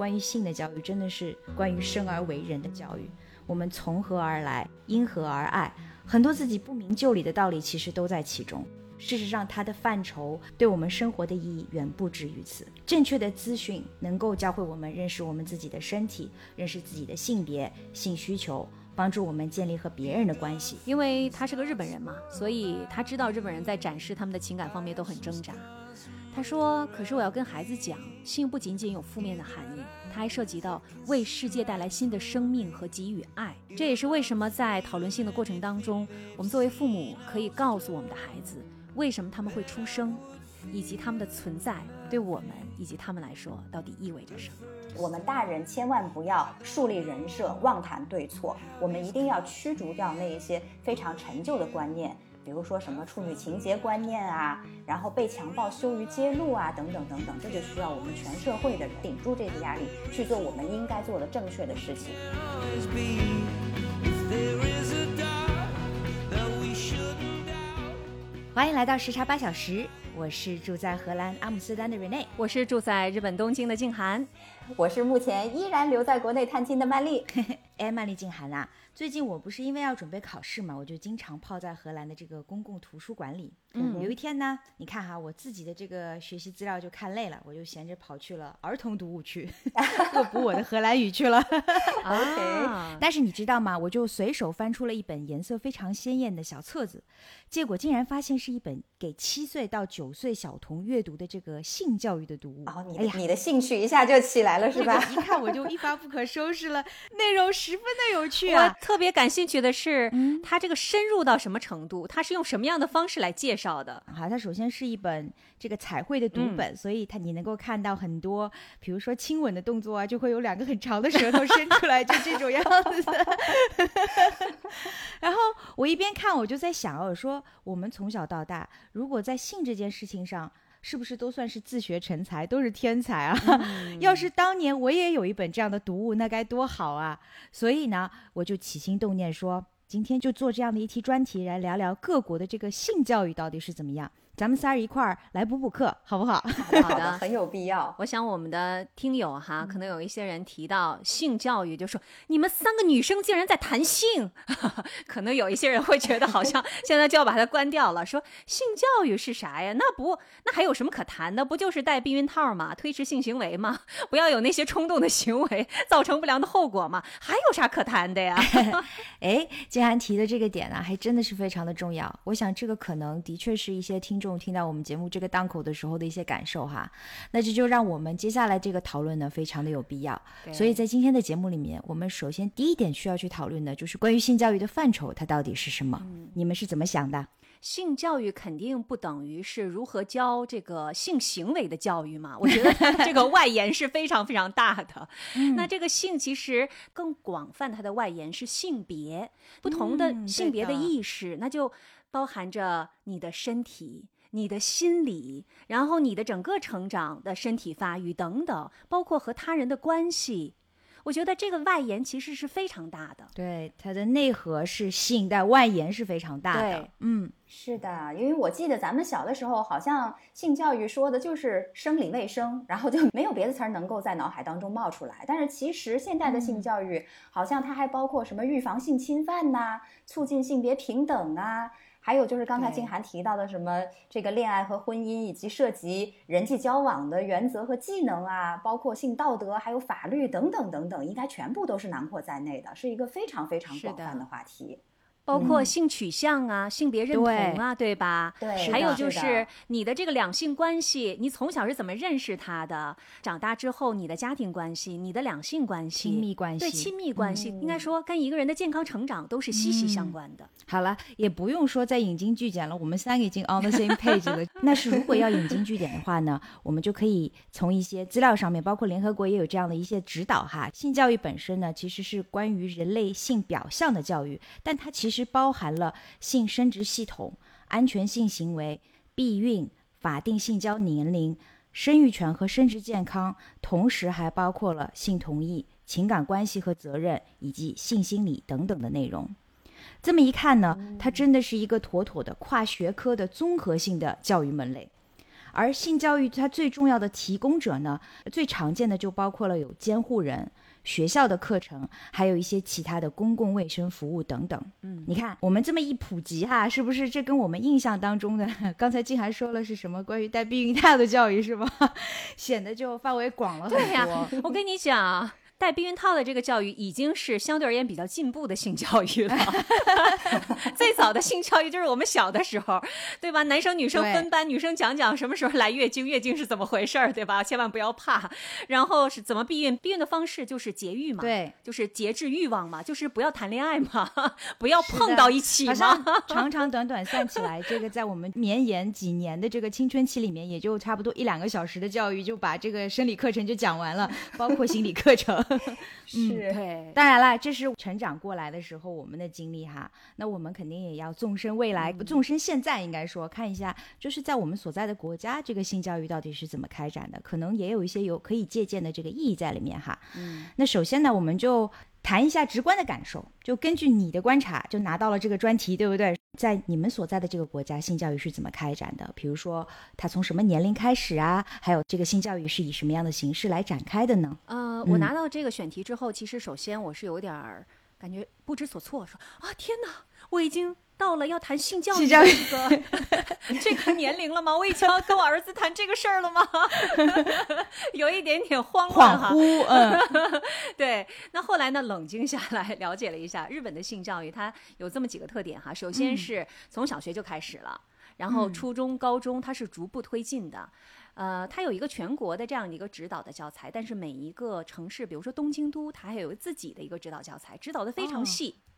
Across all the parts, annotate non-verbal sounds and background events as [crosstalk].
关于性的教育，真的是关于生而为人的教育。我们从何而来，因何而爱，很多自己不明就里的道理，其实都在其中。事实上，它的范畴对我们生活的意义远不止于此。正确的资讯能够教会我们认识我们自己的身体，认识自己的性别、性需求，帮助我们建立和别人的关系。因为他是个日本人嘛，所以他知道日本人在展示他们的情感方面都很挣扎。他说：“可是我要跟孩子讲，性不仅仅有负面的含义，它还涉及到为世界带来新的生命和给予爱。这也是为什么在讨论性的过程当中，我们作为父母可以告诉我们的孩子，为什么他们会出生，以及他们的存在对我们以及他们来说到底意味着什么。我们大人千万不要树立人设，妄谈对错，我们一定要驱逐掉那一些非常陈旧的观念。”比如说什么处女情节观念啊，然后被强暴羞于揭露啊，等等等等，这就需要我们全社会的人顶住这个压力，去做我们应该做的正确的事情。欢迎来到时差八小时，我是住在荷兰阿姆斯特丹的 Rene，我是住在日本东京的静涵，我是目前依然留在国内探亲的曼丽。哎，曼丽静涵啊。最近我不是因为要准备考试嘛，我就经常泡在荷兰的这个公共图书馆里。嗯，有一天呢，你看哈，我自己的这个学习资料就看累了，我就闲着跑去了儿童读物区，[laughs] 恶补我的荷兰语去了。OK，[laughs] 但是你知道吗？我就随手翻出了一本颜色非常鲜艳的小册子，结果竟然发现是一本给七岁到九岁小童阅读的这个性教育的读物。哦，你哎呀，你的兴趣一下就起来了是吧？一看我就一发不可收拾了，内容十分的有趣啊。特别感兴趣的是，它这个深入到什么程度？它是用什么样的方式来介绍的？好，它首先是一本这个彩绘的读本，所以它你能够看到很多，比如说亲吻的动作啊，就会有两个很长的舌头伸出来，就这种样子。[laughs] 然后我一边看，我就在想，我说我们从小到大，如果在性这件事情上，是不是都算是自学成才，都是天才啊？[laughs] 要是当年我也有一本这样的读物，那该多好啊！所以呢，我就起心动念说，今天就做这样的一期专题，来聊聊各国的这个性教育到底是怎么样。咱们仨儿一块儿来补补课，好不好？[laughs] 好的，很有必要。我想我们的听友哈，可能有一些人提到性教育，就说你们三个女生竟然在谈性，[laughs] 可能有一些人会觉得好像现在就要把它关掉了。说性教育是啥呀？那不那还有什么可谈的？不就是戴避孕套吗？推迟性行为吗？[laughs] 不要有那些冲动的行为，造成不良的后果吗？还有啥可谈的呀？哎，金涵提的这个点呢，还真的是非常的重要。我想这个可能的确是一些听众。听到我们节目这个档口的时候的一些感受哈，那这就让我们接下来这个讨论呢非常的有必要。所以在今天的节目里面，我们首先第一点需要去讨论的就是关于性教育的范畴，它到底是什么？你们是怎么想的？性教育肯定不等于是如何教这个性行为的教育嘛？我觉得这个外延是非常非常大的。[laughs] 那这个性其实更广泛，它的外延是性别，不同的性别的意识，那就包含着你的身体。你的心理，然后你的整个成长的身体发育等等，包括和他人的关系，我觉得这个外延其实是非常大的。对，它的内核是性，但外延是非常大的。对，嗯，是的，因为我记得咱们小的时候，好像性教育说的就是生理卫生，然后就没有别的词儿能够在脑海当中冒出来。但是其实现代的性教育，好像它还包括什么预防性侵犯呐，促进性别平等啊。还有就是刚才静涵提到的什么这个恋爱和婚姻，以及涉及人际交往的原则和技能啊，包括性道德，还有法律等等等等，应该全部都是囊括在内的，是一个非常非常广泛的话题。包括性取向啊、性别认同啊，对吧？对，还有就是你的这个两性关系，你从小是怎么认识他的？长大之后你的家庭关系、你的两性关系、亲密关系对亲密关系，嗯应该说跟一个人的健康成长都是息息相关的。好了，也不用说再引经据典了，我们三个已经 on the same page 了。[laughs] 那是如果要引经据典的话呢，我们就可以从一些资料上面，包括联合国也有这样的一些指导哈。性教育本身呢，其实是关于人类性表象的教育，但它其实包含了性生殖系统、安全性行为、避孕、法定性交年龄、生育权和生殖健康，同时还包括了性同意、情感关系和责任以及性心理等等的内容。这么一看呢，它真的是一个妥妥的跨学科的综合性的教育门类。而性教育它最重要的提供者呢，最常见的就包括了有监护人、学校的课程，还有一些其他的公共卫生服务等等。嗯，你看我们这么一普及哈，是不是这跟我们印象当中的刚才静涵说了是什么关于带避孕套的教育是吧？[laughs] 显得就范围广了很多。对呀、我跟你讲。带避孕套的这个教育已经是相对而言比较进步的性教育了。[laughs] 最早的性教育就是我们小的时候，对吧？男生女生分班，女生讲讲什么时候来月经，月经是怎么回事儿，对吧？千万不要怕。然后是怎么避孕？避孕的方式就是节育嘛，对，就是节制欲望嘛，就是不要谈恋爱嘛，[laughs] 不要碰到一起嘛。长长短短算起来，这个在我们绵延几年的这个青春期里面，也就差不多一两个小时的教育，就把这个生理课程就讲完了，包括心理课程。[laughs] 是对，当然了，这是成长过来的时候我们的经历哈。那我们肯定也要纵深未来，纵深现在，应该说看一下，就是在我们所在的国家，这个性教育到底是怎么开展的，可能也有一些有可以借鉴的这个意义在里面哈。嗯，那首先呢，我们就谈一下直观的感受，就根据你的观察，就拿到了这个专题，对不对？在你们所在的这个国家，性教育是怎么开展的？比如说，它从什么年龄开始啊？还有这个性教育是以什么样的形式来展开的呢？呃，我嗯拿到这个选题之后，其实首先我是有点儿感觉不知所措，说啊天哪，我已经到了要谈性教育这个这个年龄了吗？我已经要跟我儿子谈这个事儿了吗？[laughs] 有一点点慌乱哈。恍惚，嗯，[laughs] 对，那后来呢，冷静下来了解了一下日本的性教育，它有这么几个特点哈。首先是从小学就开始了，然后初中、高中它是逐步推进的。呃，它有一个全国的这样的一个指导的教材，但是每一个城市，比如说东京都，它还有自己的一个指导教材，指导的非常哦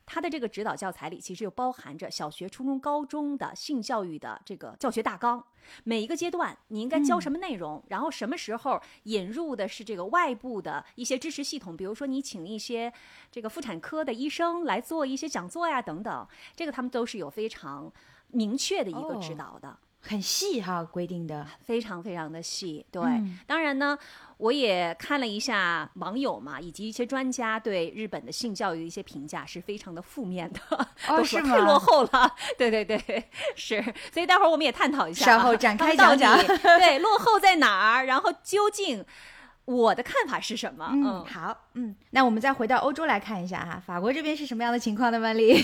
细。它的这个指导教材里，其实就包含着小学、初中、高中的性教育的这个教学大纲。每一个阶段你应该教什么内容，然后什么时候引入的是这个外部的一些支持系统，比如说你请一些这个妇产科的医生来做一些讲座呀等等，这个他们都是有非常明确的一个指哦导的。很细哈，规定的。非常非常的细，对。嗯当然呢，我也看了一下网友嘛，以及一些专家对日本的性教育的一些评价是非常的负面的，哦都说是太落后了。[laughs] 对对对，是。所以待会儿我们也探讨一下啊，稍后展开讲讲对，落后在哪儿？然后究竟我的看法是什么？嗯，好，嗯，那我们再回到欧洲来看一下哈，法国这边是什么样的情况呢？曼丽，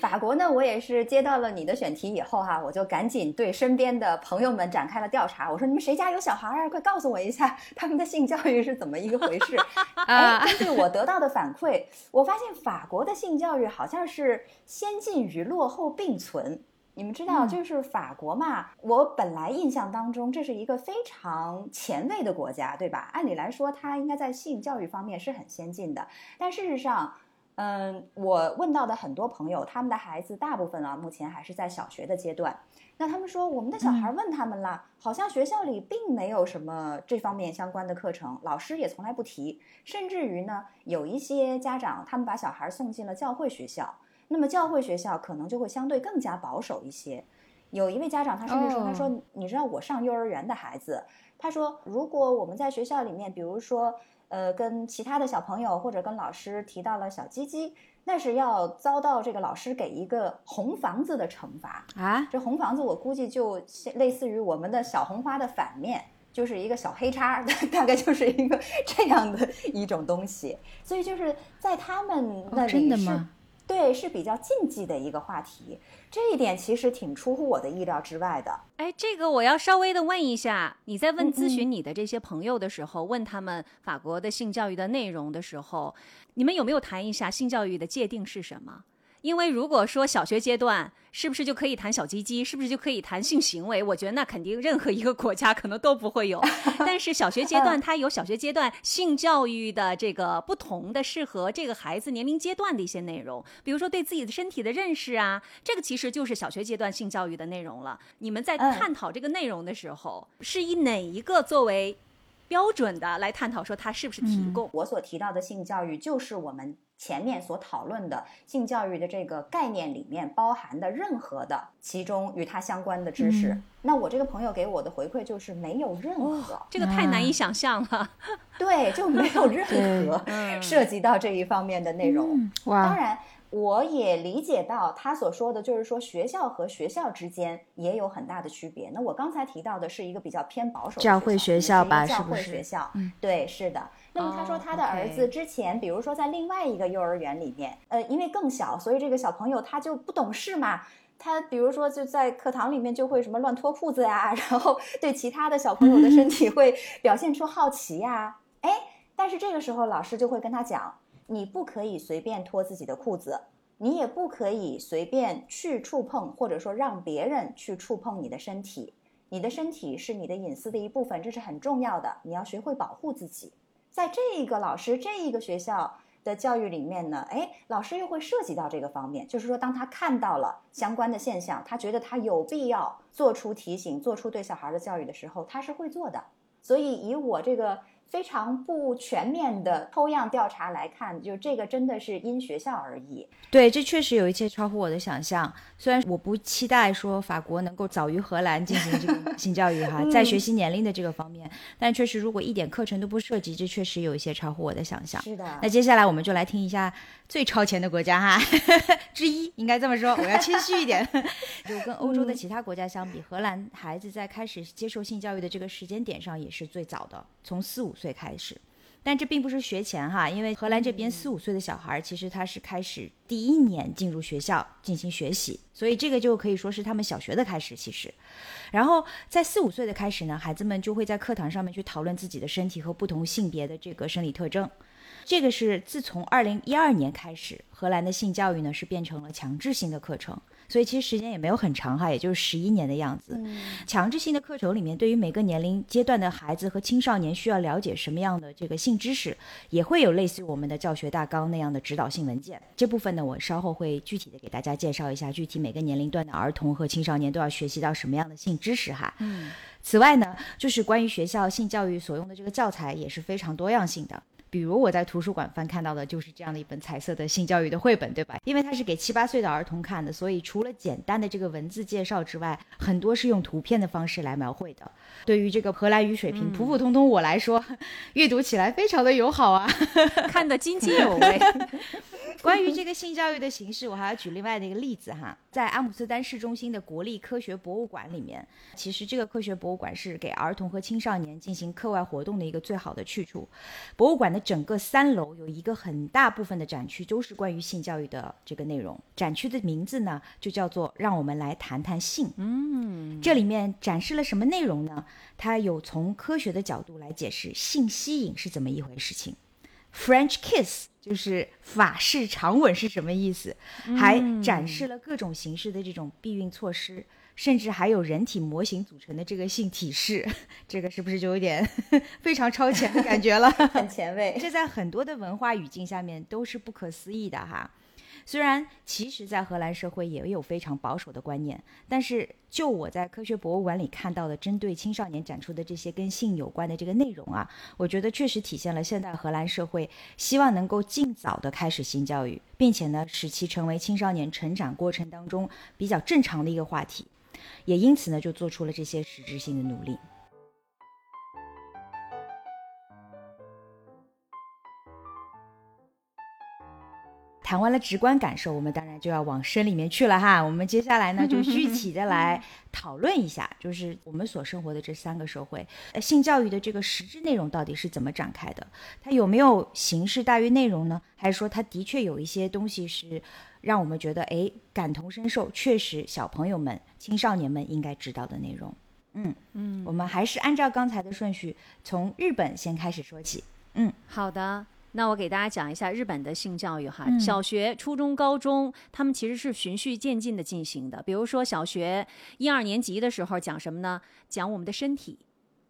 法国呢，我也是接到了你的选题以后哈，我就赶紧对身边的朋友们展开了调查。我说你们谁家有小孩儿啊？快告诉我一下他们的性教育是怎么一个回事。[laughs] 啊哎，根据我得到的反馈，我发现法国的性教育好像是先进与落后并存。你们知道，嗯就是法国嘛，我本来印象当中这是一个非常前卫的国家，对吧？按理来说，它应该在性教育方面是很先进的，但事实上，嗯，我问到的很多朋友，他们的孩子大部分啊，目前还是在小学的阶段。那他们说，我们的小孩问他们了，好像学校里并没有什么这方面相关的课程，老师也从来不提，甚至于呢，有一些家长他们把小孩送进了教会学校，那么教会学校可能就会相对更加保守一些。有一位家长他甚至说，他说，你知道我上幼儿园的孩子，他说，如果我们在学校里面，比如说。呃，跟其他的小朋友或者跟老师提到了小鸡鸡，那是要遭到这个老师给一个红房子的惩罚。啊，这红房子我估计就类似于我们的小红花的反面，就是一个小黑叉，[laughs] 大概就是一个 [laughs] 这样的一种东西。所以就是在他们那哦，里真的是吗？对，是比较禁忌的一个话题。这一点其实挺出乎我的意料之外的。哎，这个我要稍微的问一下，你在问嗯咨询你的这些朋友的时候，问他们法国的性教育的内容的时候，你们有没有谈一下性教育的界定是什么？因为如果说小学阶段是不是就可以谈小鸡鸡，是不是就可以谈性行为？我觉得那肯定任何一个国家可能都不会有。[laughs] 但是小学阶段它有小学阶段性教育的这个不同的适合这个孩子年龄阶段的一些内容，比如说对自己的身体的认识啊，这个其实就是小学阶段性教育的内容了。你们在探讨这个内容的时候，是以哪一个作为标准的来探讨说它是不是提供？我所提到的性教育，就是我们前面所讨论的性教育的这个概念里面包含的任何的其中与它相关的知识。那我这个朋友给我的回馈就是没有任何，这个太难以想象了。[laughs] 对，就没有任 [laughs] 何 [laughs] 涉及到这一方面的内容。哇，当然。我也理解到他所说的就是说学校和学校之间也有很大的区别。那我刚才提到的是一个比较偏保守的教会学校吧，教会学校，对，是的。那么他说他的儿子之前，比如说在另外一个幼儿园里面，呃，因为更小，所以这个小朋友他就不懂事嘛。他比如说就在课堂里面就会什么乱脱裤子呀，[laughs] 然后对其他的小朋友的身体会表现出好奇呀。哎，但是这个时候老师就会跟他讲。你不可以随便脱自己的裤子，你也不可以随便去触碰，或者说让别人去触碰你的身体。你的身体是你的隐私的一部分，这是很重要的。你要学会保护自己。在这一个老师这一个学校的教育里面呢，哎，老师又会涉及到这个方面，就是说，当他看到了相关的现象，他觉得他有必要做出提醒，做出对小孩的教育的时候，他是会做的。所以，以我这个。非常不全面的抽样调查来看，就这个真的是因学校而异。对，这确实有一些超乎我的想象。虽然我不期待说法国能够早于荷兰进行这个性教育哈，在学习年龄的这个方面，但确实如果一点课程都不涉及，这确实有一些超乎我的想象。是的。那接下来我们就来听一下最超前的国家哈 [laughs] 之一，应该这么说，我要谦虚一点。[laughs] 就跟欧洲的其他国家相比，荷兰孩子在开始接受性教育的这个时间点上也是最早的，从四五岁开始。但这并不是学前哈，因为荷兰这边四五岁的小孩其实他是开始第一年进入学校进行学习，所以这个就可以说是他们小学的开始。其实，然后在四五岁的开始呢，孩子们就会在课堂上面去讨论自己的身体和不同性别的这个生理特征。这个是自从二零一二年开始，荷兰的性教育呢是变成了强制性的课程。所以其实时间也没有很长哈，也就是十一年的样子。强制性的课程里面，对于每个年龄阶段的孩子和青少年需要了解什么样的这个性知识，也会有类似于我们的教学大纲那样的指导性文件。这部分呢，我稍后会具体的给大家介绍一下，具体每个年龄段的儿童和青少年都要学习到什么样的性知识哈。嗯。此外呢，就是关于学校性教育所用的这个教材也是非常多样性的。比如我在图书馆翻看到的就是这样的一本彩色的性教育的绘本，对吧？因为它是给七八岁的儿童看的，所以除了简单的这个文字介绍之外，很多是用图片的方式来描绘的。对于这个荷兰语水平普普通通我来说，[laughs] 阅读起来非常的友好啊，看得津津有味。[laughs] 关于这个性教育的形式，我还要举另外的一个例子哈，在阿姆斯特丹市中心的国立科学博物馆里面，其实这个科学博物馆是给儿童和青少年进行课外活动的一个最好的去处。博物馆的整个三楼有一个很大部分的展区都是关于性教育的这个内容，展区的名字呢就叫做“让我们来谈谈性”。嗯，这里面展示了什么内容呢？它有从科学的角度来解释性吸引是怎么一回事情。French kiss 就是法式长吻是什么意思？还展示了各种形式的这种避孕措施，甚至还有人体模型组成的这个性体式，[laughs] 这个是不是就有点 [laughs] 非常超前的感觉了？[laughs] 很前卫，这在很多的文化语境下面都是不可思议的哈。虽然其实，在荷兰社会也有非常保守的观念，但是就我在科学博物馆里看到的，针对青少年展出的这些跟性有关的这个内容啊，我觉得确实体现了现代荷兰社会希望能够尽早的开始性教育，并且呢，使其成为青少年成长过程当中比较正常的一个话题，也因此呢，就做出了这些实质性的努力。谈完了直观感受，我们当然就要往深里面去了哈。[laughs] 我们接下来呢，就具体的来 [laughs] 讨论一下，就是我们所生活的这三个社会，呃，性教育的这个实质内容到底是怎么展开的？它有没有形式大于内容呢？还是说它的确有一些东西是让我们觉得哎感同身受，确实小朋友们、青少年们应该知道的内容？嗯嗯，我们还是按照刚才的顺序，从日本先开始说起。嗯，好的。那我给大家讲一下日本的性教育哈，嗯小学、初中、高中，他们其实是循序渐进的进行的。比如说小学一二年级的时候讲什么呢？讲我们的身体。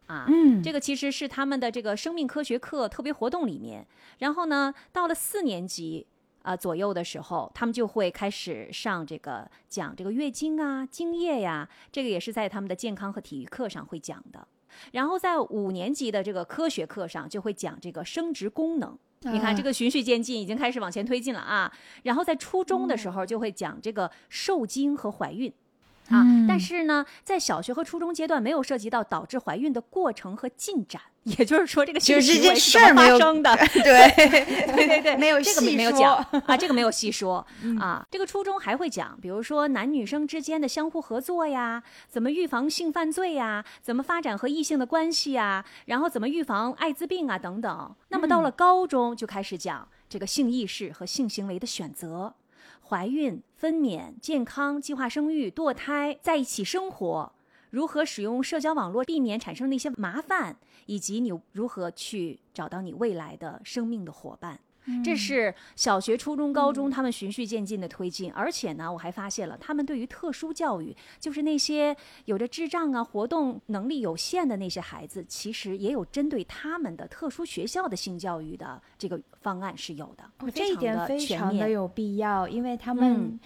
啊，嗯这个其实是他们的这个生命科学课特别活动里面。然后呢，到了四年级啊、左右的时候，他们就会开始上这个讲这个月经啊、精液呀，这个也是在他们的健康和体育课上会讲的。然后在五年级的这个科学课上就会讲这个生殖功能。你看，这个循序渐进，已经开始往前推进了啊。然后在初中的时候就会讲这个受精和怀孕。啊，但是呢，在小学和初中阶段没有涉及到导致怀孕的过程和进展，也就是说，[laughs] 这个就是件性行为是怎么事儿没有发生的，对对对对，没有这个没有讲啊，这个没有细说啊。这个初中还会讲，比如说男女生之间的相互合作呀，怎么预防性犯罪呀，怎么发展和异性的关系呀，然后怎么预防艾滋病啊等等。那么到了高中就开始讲这个性意识和性行为的选择。怀孕、分娩、健康、计划生育、堕胎、在一起生活，如何使用社交网络避免产生那些麻烦，以及你如何去找到你未来的生命的伙伴。这是小学、初中、高中他们循序渐进的推进，而且呢，我还发现了他们对于特殊教育，就是那些有着智障啊、活动能力有限的那些孩子，其实也有针对他们的特殊学校的性教育的这个方案是有的。哦这一点非常的有必要，因为他们嗯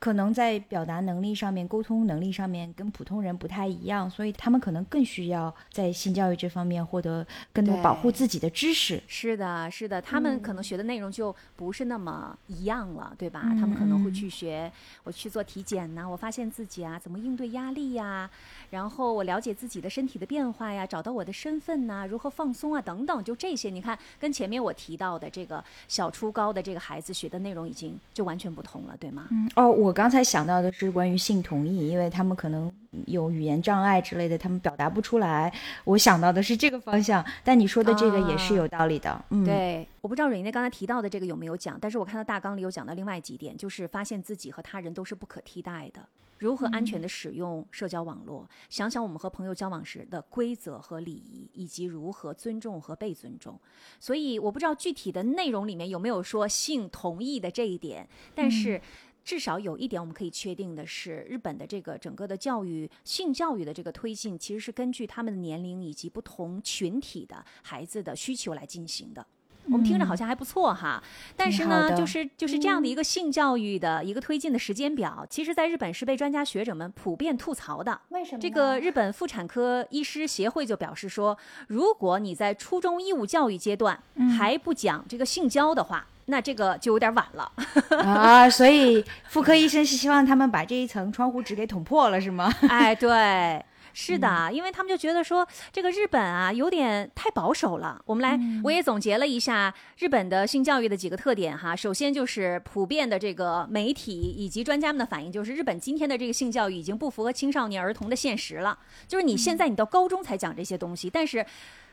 可能在表达能力上面、沟通能力上面跟普通人不太一样，所以他们可能更需要在性教育这方面获得更多保护自己的知识。是的，是的，他们可嗯能学的内容就不是那么一样了，对吧？他们可能会嗯去学，我去做体检呐、我发现自己啊怎么应对压力呀，然后我了解自己的身体的变化呀，找到我的身份呐、如何放松啊等等，就这些，你看跟前面我提到的这个小初高的这个孩子学的内容已经就完全不同了，对吗？嗯，哦，我刚才想到的是关于性同意，因为他们可能有语言障碍之类的，他们表达不出来。我想到的是这个方向，但你说的这个也是啊有道理的。嗯，，对，我不知道蕊内刚才提到的这个有没有讲，但是我看到大纲里有讲到另外几点，就是发现自己和他人都是不可替代的。如何安全的使用社交网络？想想我们和朋友交往时的规则和礼仪，以及如何尊重和被尊重。所以我不知道具体的内容里面有没有说性同意的这一点，但是。至少有一点我们可以确定的是，日本的这个整个的教育性教育的这个推进，其实是根据他们的年龄以及不同群体的孩子的需求来进行的。我们听着好像还不错哈，但是呢，就是就是这样的一个性教育的一个推进的时间表，其实在日本是被专家学者们普遍吐槽的。为什么这个日本妇产科医师协会就表示说，如果你在初中义务教育阶段还不讲这个性交的话，那这个就有点晚了。[laughs] 啊，所以妇科医生是希望他们把这一层窗户纸给捅破了，是吗？[laughs] 哎，对。是的，因为他们就觉得说这个日本啊有点太保守了。我们来，我也总结了一下日本的性教育的几个特点哈。首先就是普遍的这个媒体以及专家们的反应，就是日本今天的这个性教育已经不符合青少年儿童的现实了。就是你现在你到高中才讲这些东西，但是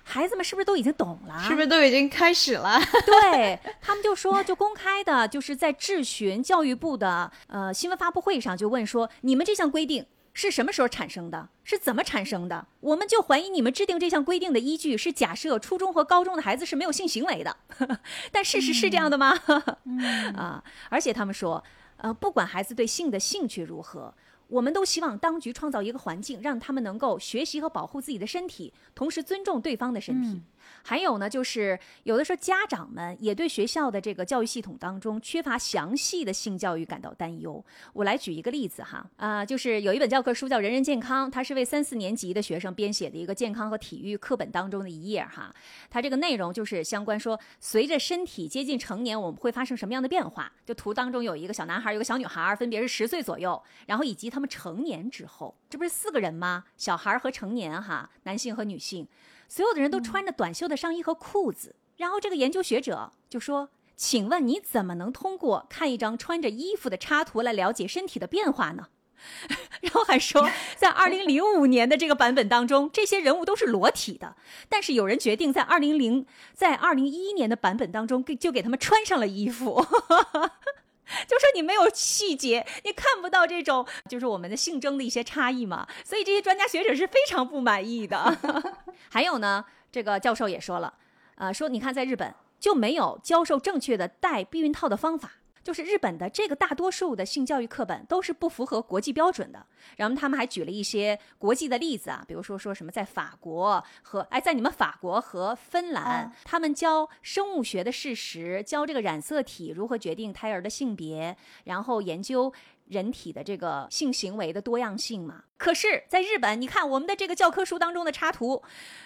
孩子们是不是都已经懂了？是不是都已经开始了？[laughs] 对他们就说，就公开的，就是在质询教育部的呃新闻发布会上就问说，你们这项规定是什么时候产生的？是怎么产生的？我们就怀疑你们制定这项规定的依据是假设初中和高中的孩子是没有性行为的，[laughs] 但事实是这样的吗？[laughs] 啊，而且他们说，呃，不管孩子对性的兴趣如何。我们都希望当局创造一个环境，让他们能够学习和保护自己的身体，同时尊重对方的身体。还有呢，就是有的时候家长们也对学校的这个教育系统当中缺乏详细的性教育感到担忧。我来举一个例子哈，啊、就是有一本教科书叫《人人健康》，它是为三四年级的学生编写的一个健康和体育课本当中的一页哈。它这个内容就是相关说，随着身体接近成年，我们会发生什么样的变化？就图当中有一个小男孩，有个小女孩，分别是十岁左右，然后以及他们成年之后，这不是四个人吗？小孩和成年哈，男性和女性。所有的人都穿着短袖的上衣和裤子。然后这个研究学者就说：“请问你怎么能通过看一张穿着衣服的插图来了解身体的变化呢？” [laughs] 然后还说，在二零零五年的这个版本当中，这些人物都是裸体的，但是有人决定在二零零在二零一一年的版本当中给就给他们穿上了衣服。[laughs] 就说你没有细节，你看不到这种就是我们的性征的一些差异嘛，所以这些专家学者是非常不满意的。[laughs] 还有呢，这个教授也说了，啊，说你看在日本，就没有教授正确的戴避孕套的方法。就是日本的这个大多数的性教育课本都是不符合国际标准的。然后他们还举了一些国际的例子啊，比如说说什么在法国和哎在你们法国和芬兰，他们教生物学的事实，教这个染色体如何决定胎儿的性别，然后研究人体的这个性行为的多样性嘛。可是，在日本，你看我们的这个教科书当中的插图，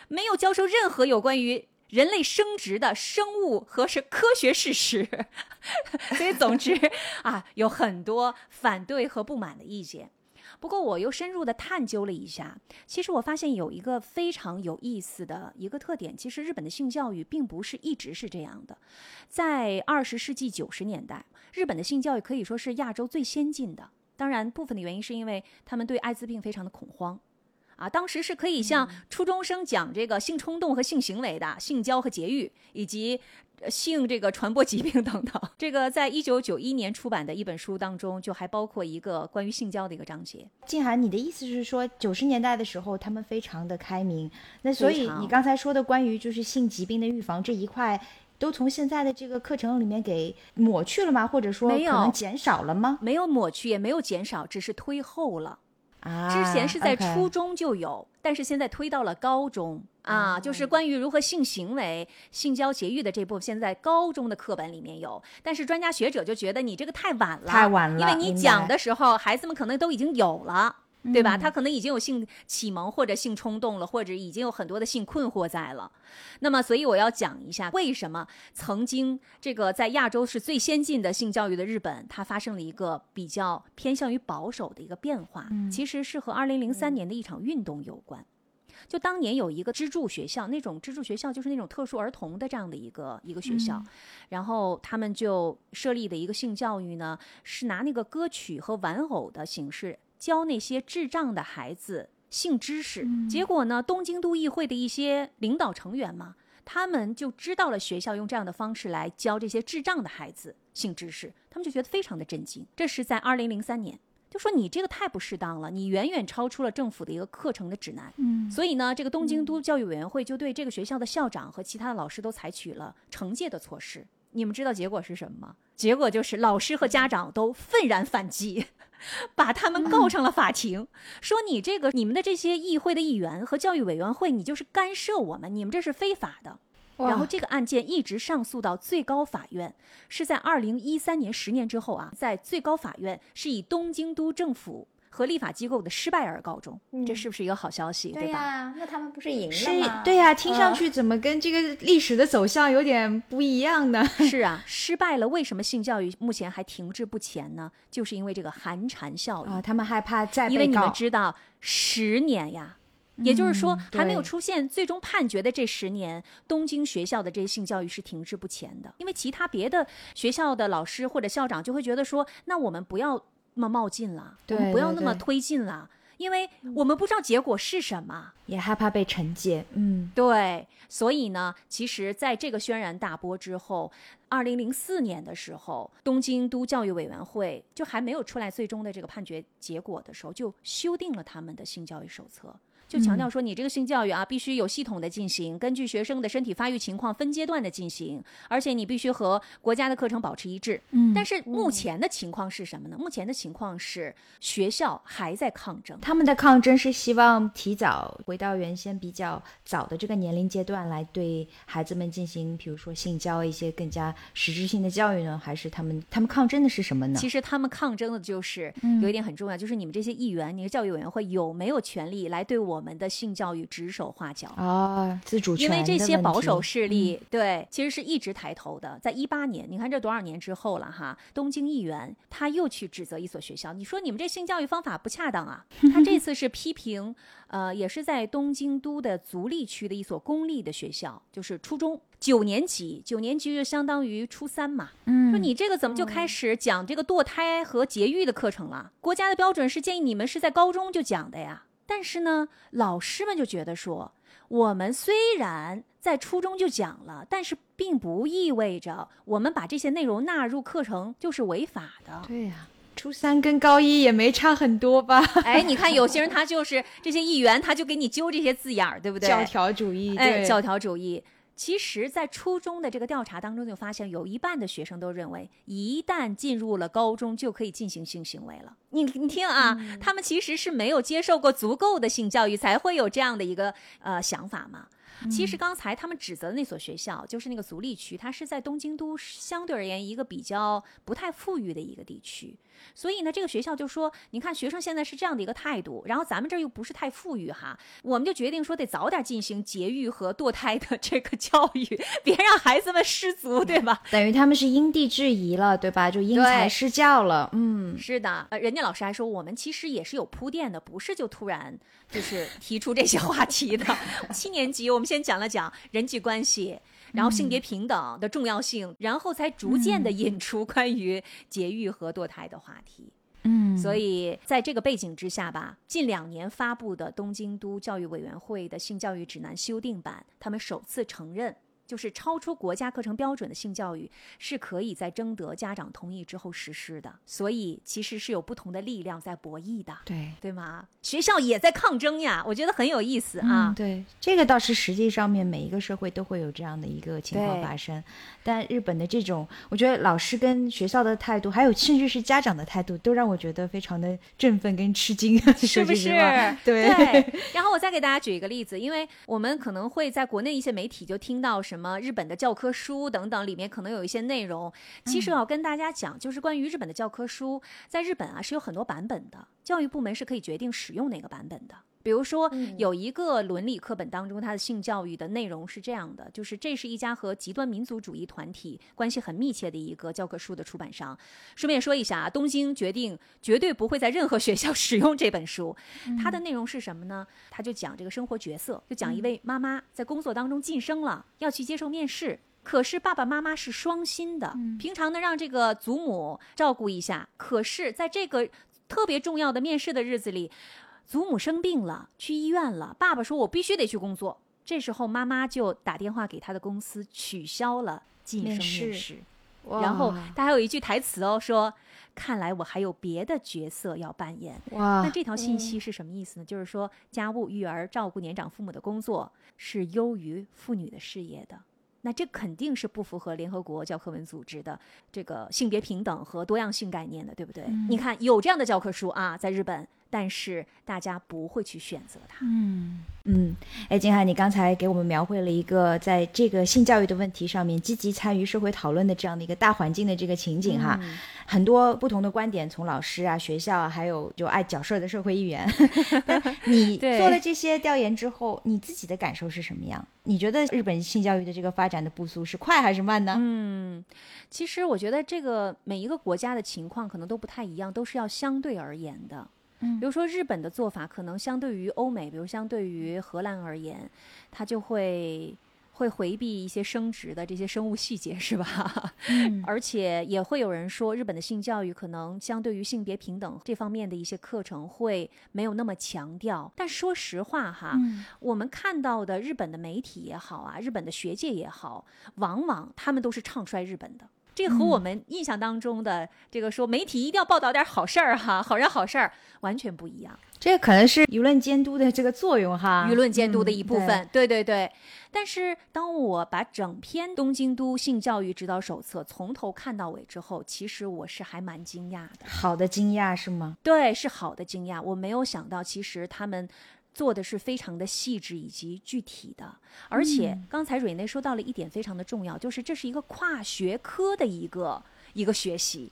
没有教授任何有关于。人类生殖的生物和是科学事实，[laughs] 所以总之 [laughs] 啊，有很多反对和不满的意见。不过我又深入的探究了一下，其实我发现有一个非常有意思的一个特点，其实日本的性教育并不是一直是这样的。在二十世纪九十年代，日本的性教育可以说是亚洲最先进的。当然，部分的原因是因为他们对艾滋病非常的恐慌。啊，当时是可以向初中生讲这个性冲动和性行为的性交和节育，以及性这个传播疾病等等。[laughs] 这个在一九九一年出版的一本书当中，就还包括一个关于性交的一个章节。静涵，你的意思是说，九十年代的时候他们非常的开明，那所以你刚才说的关于就是性疾病的预防这一块，都从现在的这个课程里面给抹去了吗？或者说没有减少了吗？没有抹去，也没有减少，只是推后了。啊，之前是在初中就有，但是现在推到了高中啊，就是关于如何性行为、性交、节育的这部分，现在高中的课本里面有。但是专家学者就觉得你这个太晚了，太晚了，因为你讲的时候，孩子们可能都已经有了。对吧？他可能已经有性启蒙或者性冲动了，或者已经有很多的性困惑在了。那么，所以我要讲一下，为什么曾经这个在亚洲是最先进的性教育的日本，它发生了一个比较偏向于保守的一个变化。其实是和二零零三年的一场运动有关。就当年有一个支柱学校，那种支柱学校就是那种特殊儿童的这样的一个一个学校，然后他们就设立的一个性教育呢，是拿那个歌曲和玩偶的形式。教那些智障的孩子性知识，结果呢？东京都议会的一些领导成员嘛，他们就知道了学校用这样的方式来教这些智障的孩子性知识，他们就觉得非常的震惊。这是在二零零三年，就说你这个太不适当了，你远远超出了政府的一个课程的指南。嗯，所以呢，这个东京都教育委员会就对这个学校的校长和其他的老师都采取了惩戒的措施。你们知道结果是什么吗？结果就是老师和家长都愤然反击。[laughs] 把他们告上了法庭，说你这个你们的这些议会的议员和教育委员会，你就是干涉我们，你们这是非法的。然后这个案件一直上诉到最高法院，是在二零一三年，十年之后啊，在最高法院是以东京都政府。和立法机构的失败而告终，这是不是一个好消息？对吧？那他们不是赢了吗？对呀，听上去怎么跟这个历史的走向有点不一样呢？[laughs] 是啊，失败了。为什么性教育目前还停滞不前呢？就是因为这个寒蝉效应啊，他们害怕再因为你们知道，十年呀，也就是说还没有出现最终判决的这十年，东京学校的这些性教育是停滞不前的。因为其他别的学校的老师或者校长就会觉得说，那我们不要。那么冒进了，我们不要那么推进了，因为我们不知道结果是什么，也害怕被惩戒。嗯，对，所以呢，其实在这个轩然大波之后，二零零四年的时候，东京都教育委员会就还没有出来最终的这个判决结果的时候，就修订了他们的性教育手册。就强调说，你这个性教育啊，必须有系统的进行，根据学生的身体发育情况分阶段的进行，而且你必须和国家的课程保持一致。嗯，但是目前的情况是什么呢？目前的情况是学校还在抗争，他们的抗争是希望提早回到原先比较早的这个年龄阶段来对孩子们进行，比如说性交一些更加实质性的教育呢？还是他们他们抗争的是什么呢？其实他们抗争的就是有一点很重要，就是你们这些议员，你的教育委员会有没有权利来对我。我们的性教育指手画脚啊，自主权。因为这些保守势力，对，其实是一直抬头的。在一八年，你看这多少年之后了哈，东京议员他又去指责一所学校，你说你们这性教育方法不恰当啊。[laughs] 他这次是批评，呃，也是在东京都的足立区的一所公立的学校，就是初中九年级，九年级就相当于初三嘛。嗯，说你这个怎么就开始讲这个堕胎和节育的课程了？国家的标准是建议你们是在高中就讲的呀。但是呢，老师们就觉得说，我们虽然在初中就讲了，但是并不意味着我们把这些内容纳入课程就是违法的。对呀，初三跟高一也没差很多吧？[laughs] 哎，你看有些人 [laughs] 他就是这些议员，他就给你揪这些字眼儿，对不对？教条主义，哎，教条主义。其实，在初中的这个调查当中，就发现有一半的学生都认为，一旦进入了高中，就可以进行性行为了。你你听啊，他们其实是没有接受过足够的性教育，才会有这样的一个呃想法嘛。其实刚才他们指责的那所学校，就是那个足利区，它是在东京都相对而言一个比较不太富裕的一个地区。所以呢，这个学校就说：“你看，学生现在是这样的一个态度，然后咱们这儿又不是太富裕哈，我们就决定说得早点进行节育和堕胎的 [laughs] 这个教育，别让孩子们失足，对吧？等于他们是因地制宜了，对吧？就因材施教了。嗯，是的。呃，人家老师还说，我们其实也是有铺垫的，不是就突然就是提出这些话题的。[laughs] 七年级我们先讲了讲人际关系。”然后性别平等的重要性，然后才逐渐的引出关于节育和堕胎的话题。嗯，所以在这个背景之下吧，近两年发布的东京都教育委员会的性教育指南修订版，他们首次承认。就是超出国家课程标准的性教育是可以在征得家长同意之后实施的，所以其实是有不同的力量在博弈的，对对吗？学校也在抗争呀，我觉得很有意思啊。对，这个倒是实际上面每一个社会都会有这样的一个情况发生，但日本的这种，我觉得老师跟学校的态度，还有甚至是家长的态度，都让我觉得非常的振奋跟吃惊，[laughs] 是不是？对。然后我再给大家举一个例子，因为我们可能会在国内一些媒体就听到什么。什么日本的教科书等等，里面可能有一些内容。其实我要跟大家讲，就是关于日本的教科书，在日本啊是有很多版本的，教育部门是可以决定使用哪个版本的。比如说，有一个伦理课本当中，它的性教育的内容是这样的：，就是这是一家和极端民族主义团体关系很密切的一个教科书的出版商。顺便说一下啊，东京决定绝对不会在任何学校 [laughs] 使用这本书。它的内容是什么呢？它就讲这个生活角色，就讲一位妈妈在工作当中晋升了，要去接受面试，可是爸爸妈妈是双薪的，平常呢让这个祖母照顾一下，可是在这个特别重要的面试的日子里。祖母生病了，去医院了。爸爸说：“我必须得去工作。”这时候，妈妈就打电话给他的公司，取消了晋升面试。然后他还有一句台词哦，说：“看来我还有别的角色要扮演。”哇！那这条信息是什么意思呢？就是说，家务育儿、照顾年长父母的工作是优于妇女的事业的。那这肯定是不符合联合国教科文组织的这个性别平等和多样性概念的，对不对？你看，有这样的教科书啊，在日本。但是大家不会去选择它。嗯嗯，哎，金海，你刚才给我们描绘了一个在这个性教育的问题上面积极参与社会讨论的这样的一个大环境的这个情景哈，很多不同的观点，从老师啊、学校啊，还有就爱搅事儿的社会议员。[laughs] 你做了这些调研之后，你自己的感受是什么样？你觉得日本性教育的这个发展的步速是快还是慢呢？嗯，其实我觉得这个每一个国家的情况可能都不太一样，都是要相对而言的。比如说日本的做法，可能相对于欧美，比如相对于荷兰而言，它就会会回避一些生殖的这些生物细节，是吧？[laughs] 嗯，而且也会有人说，日本的性教育可能相对于性别平等这方面的一些课程会没有那么强调。但说实话哈，我们看到的日本的媒体也好啊，日本的学界也好，往往他们都是唱衰日本的。这和我们印象当中的这个说媒体一定要报道点好事儿哈，好人好事儿完全不一样。这可能是舆论监督的这个作用哈，舆论监督的一部分。对对对。但是当我把整篇东京都性教育指导手册从头看到尾之后，其实我是还蛮惊讶的。好的惊讶是吗？对，是好的惊讶。我没有想到，其实他们。做的是非常的细致以及具体的，而且刚才蕊内说到了一点非常的重要，就是这是一个跨学科的一个一个学习。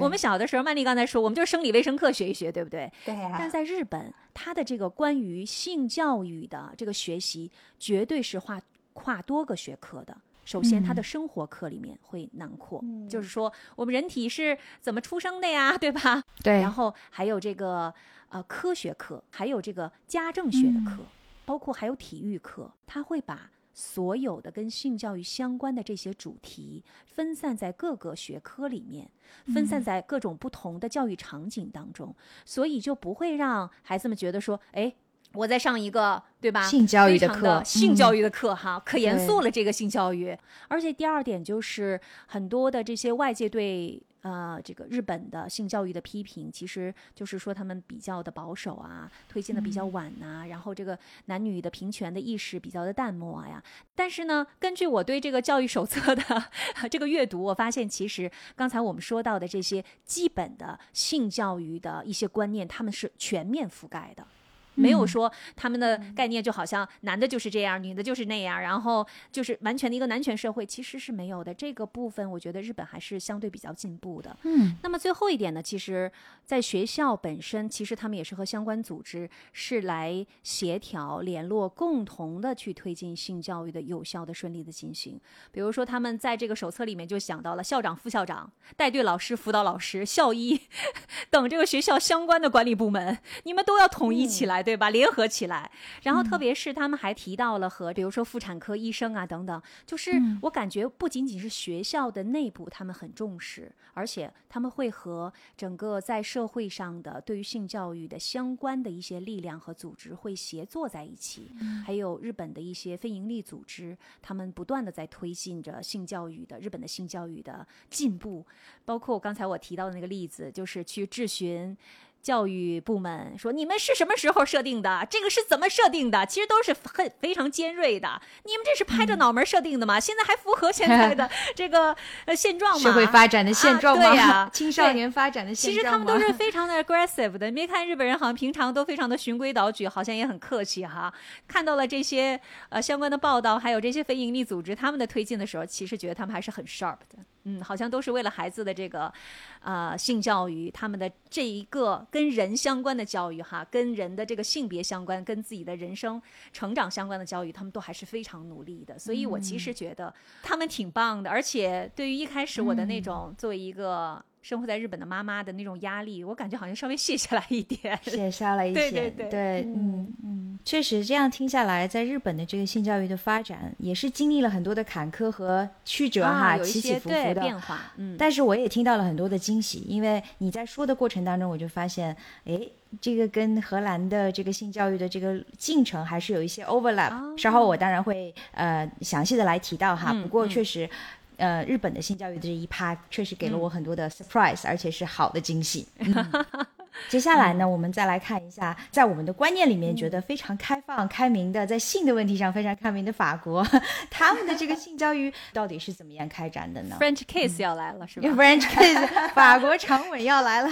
我们小的时候，曼丽刚才说，我们就是生理卫生课学一学，对不对？对呀。但在日本，它的这个关于性教育的这个学习，绝对是跨跨多个学科的。首先，他的生活课里面会囊括，就是说我们人体是怎么出生的呀，对吧？对。然后还有这个。呃，科学课还有这个家政学的课，包括还有体育课，他会把所有的跟性教育相关的这些主题分散在各个学科里面，分散在各种不同的教育场景当中，所以就不会让孩子们觉得说，哎，我在上一个对吧？性教育的课，性教育的课哈，可严肃了这个性教育。而且第二点就是很多的这些外界对。呃，这个日本的性教育的批评，其实就是说他们比较的保守啊，推进的比较晚呐、然后这个男女的平权的意识比较的淡漠呀。但是呢，根据我对这个教育手册的 [laughs] 这个阅读，我发现其实刚才我们说到的这些基本的性教育的一些观念，他们是全面覆盖的。没有说他们的概念就好像男的就是这样，女的就是那样，然后就是完全的一个男权社会，其实是没有的。这个部分我觉得日本还是相对比较进步的。嗯，那么最后一点呢，其实，在学校本身，其实他们也是和相关组织是来协调、联络，共同的去推进性教育的有效的、顺利的进行。比如说，他们在这个手册里面就想到了校长、副校长、带队老师、辅导老师、校医 [laughs] 等这个学校相关的管理部门，你们都要统一起来，对吧？联合起来。然后，特别是他们还提到了和，比如说妇产科医生啊等等，就是我感觉不仅仅是学校的内部他们很重视，而且他们会和整个在社会上的对于性教育的相关的一些力量和组织会协作在一起，还有日本的一些非营利组织，他们不断的在推进着性教育的日本的性教育的进步，包括刚才我提到的那个例子，就是去质询。教育部门说：“你们是什么时候设定的？这个是怎么设定的？其实都是很非常尖锐的。你们这是拍着脑门设定的吗？[laughs] 现在还符合现在的 [laughs] 这个呃现状吗？社会发展的现状吗？啊对呀青少年发展的现状其实他们都是非常的 aggressive 的，你别看日本人好像平常都非常的循规蹈矩，好像也很客气哈。看到了这些呃相关的报道，还有这些非营利组织他们的推进的时候，其实觉得他们还是很 sharp 的。嗯，好像都是为了孩子的这个，呃，性教育，他们的这一个跟人相关的教育哈，跟人的这个性别相关，跟自己的人生成长相关的教育，他们都还是非常努力的。所以我其实觉得他们挺棒的，而且对于一开始我的那种作为一个生活在日本的妈妈的那种压力，我感觉好像稍微卸下来一点。卸下来一对些，对对嗯嗯，确实这样听下来，在日本的这个性教育的发展，也是经历了很多的坎坷和曲折哈，啊，起起伏伏的。变化，嗯，但是我也听到了很多的惊喜，因为你在说的过程当中，我就发现，哎，这个跟荷兰的这个性教育的这个进程还是有一些 overlap、哦稍后我当然会呃详细的来提到哈。嗯不过嗯确实，呃，日本的性教育的这一趴确实给了我很多的 surprise，、而且是好的惊喜。[laughs] 嗯接下来呢，我们再来看一下，在我们的观念里面觉得非常开放、开明的，在性的问题上非常开明的法国，[laughs] 他们的这个性教育到底是怎么样开展的呢？French kiss 要来了，是吧？[laughs] French kiss，法国长吻要来了！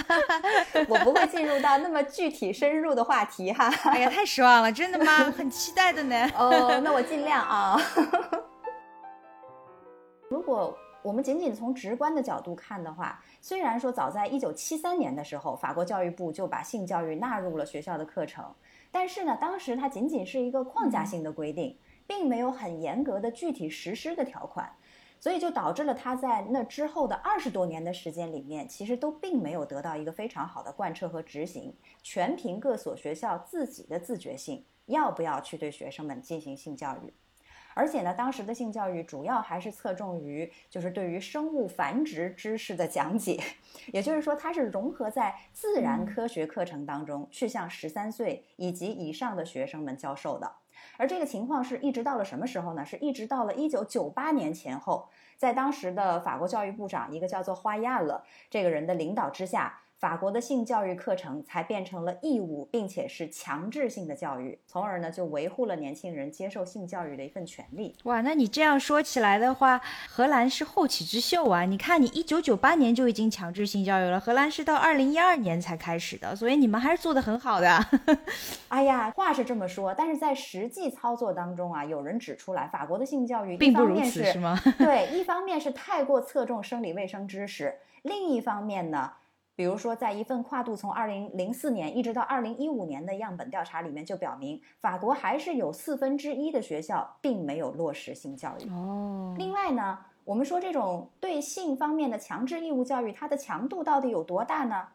我不会进入到那么具体深入的话题哈。哎呀，太失望了，真的吗？很期待的呢。哦，那我尽量啊。如果我们仅仅从直观的角度看的话，虽然说早在一九七三年的时候，法国教育部就把性教育纳入了学校的课程，但是呢，当时它仅仅是一个框架性的规定，并没有很严格的具体实施的条款。所以就导致了它在那之后的二十多年的时间里面，其实都并没有得到一个非常好的贯彻和执行，全凭各所学校自己的自觉性，要不要去对学生们进行性教育。而且呢，当时的性教育主要还是侧重于就是对于生物繁殖知识的讲解，也就是说，它是融合在自然科学课程当中，去向十三岁以及以上的学生们教授的。而这个情况是一直到了什么时候呢？是一直到了一九九八年前后，在当时的法国教育部长一个叫做花亚了这个人的领导之下，法国的性教育课程才变成了义务，并且是强制性的教育，从而呢就维护了年轻人接受性教育的一份权利。哇，那你这样说起来的话，荷兰是后起之秀啊！你看，你一九九八年就已经强制性教育了，荷兰是到二零一二年才开始的，所以你们还是做得很好的。[laughs] 哎呀，话是这么说，但是在实际操作当中啊，有人指出来，法国的性教育并不如此是吗？对，一方面是太过侧重生理卫生知识，另一方面呢，比如说在一份跨度从二零零四年一直到二零一五年的样本调查里面就表明，法国还是有四分之一的学校并没有落实性教育。哦另外呢，我们说这种对性方面的强制义务教育，它的强度到底有多大呢？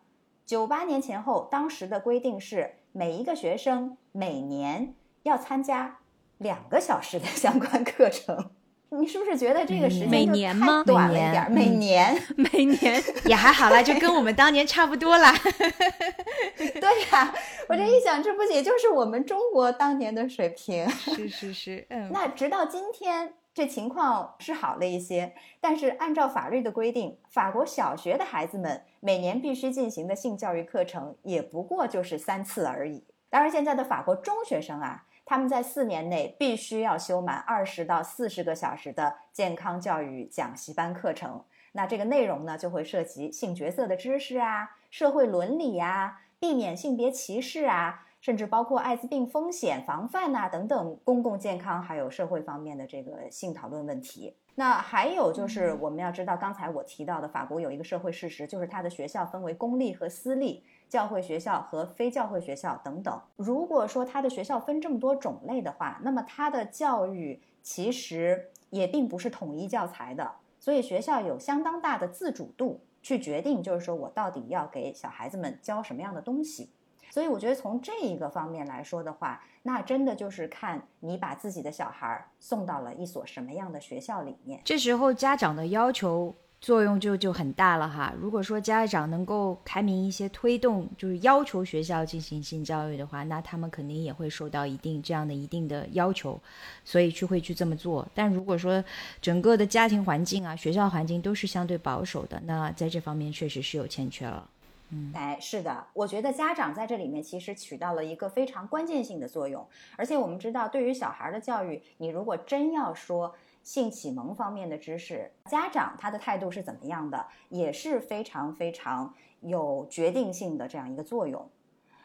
九八年前后，当时的规定是每一个学生每年要参加两个小时的相关课程。你是不是觉得这个时间太年吗短了一点儿？每每年，每年 [laughs] 也还好啦，就跟我们当年差不多啦。[laughs] 对呀、我这一想，这不也就是我们中国当年的水平？[laughs] 是是是，嗯，那直到今天，这情况是好了一些，但是按照法律的规定，法国小学的孩子们每年必须进行的性教育课程也不过就是三次而已。当然，现在的法国中学生啊，他们在四年内必须要修满二十到四十个小时的健康教育讲习班课程。那这个内容呢，就会涉及性角色的知识啊、社会伦理呀、避免性别歧视啊。甚至包括艾滋病风险防范呐等等公共健康还有社会方面的这个性讨论问题。那还有就是我们要知道，刚才我提到的法国有一个社会事实，就是它的学校分为公立和私立、教会学校和非教会学校等等。如果说他的学校分这么多种类的话，那么他的教育其实也并不是统一教材的，所以学校有相当大的自主度去决定，就是说我到底要给小孩子们教什么样的东西。所以我觉得从这一个方面来说的话，那真的就是看你把自己的小孩送到了一所什么样的学校里面。这时候家长的要求作用就就很大了哈。如果说家长能够开明一些推动，就是要求学校进行性教育的话，那他们肯定也会受到一定这样的一定的要求，所以去会去这么做。但如果说整个的家庭环境啊、学校环境都是相对保守的，那在这方面确实是有欠缺了。嗯，哎，是的，我觉得家长在这里面其实起到了一个非常关键性的作用。而且我们知道，对于小孩的教育，你如果真要说性启蒙方面的知识，家长他的态度是怎么样的，也是非常非常有决定性的这样一个作用。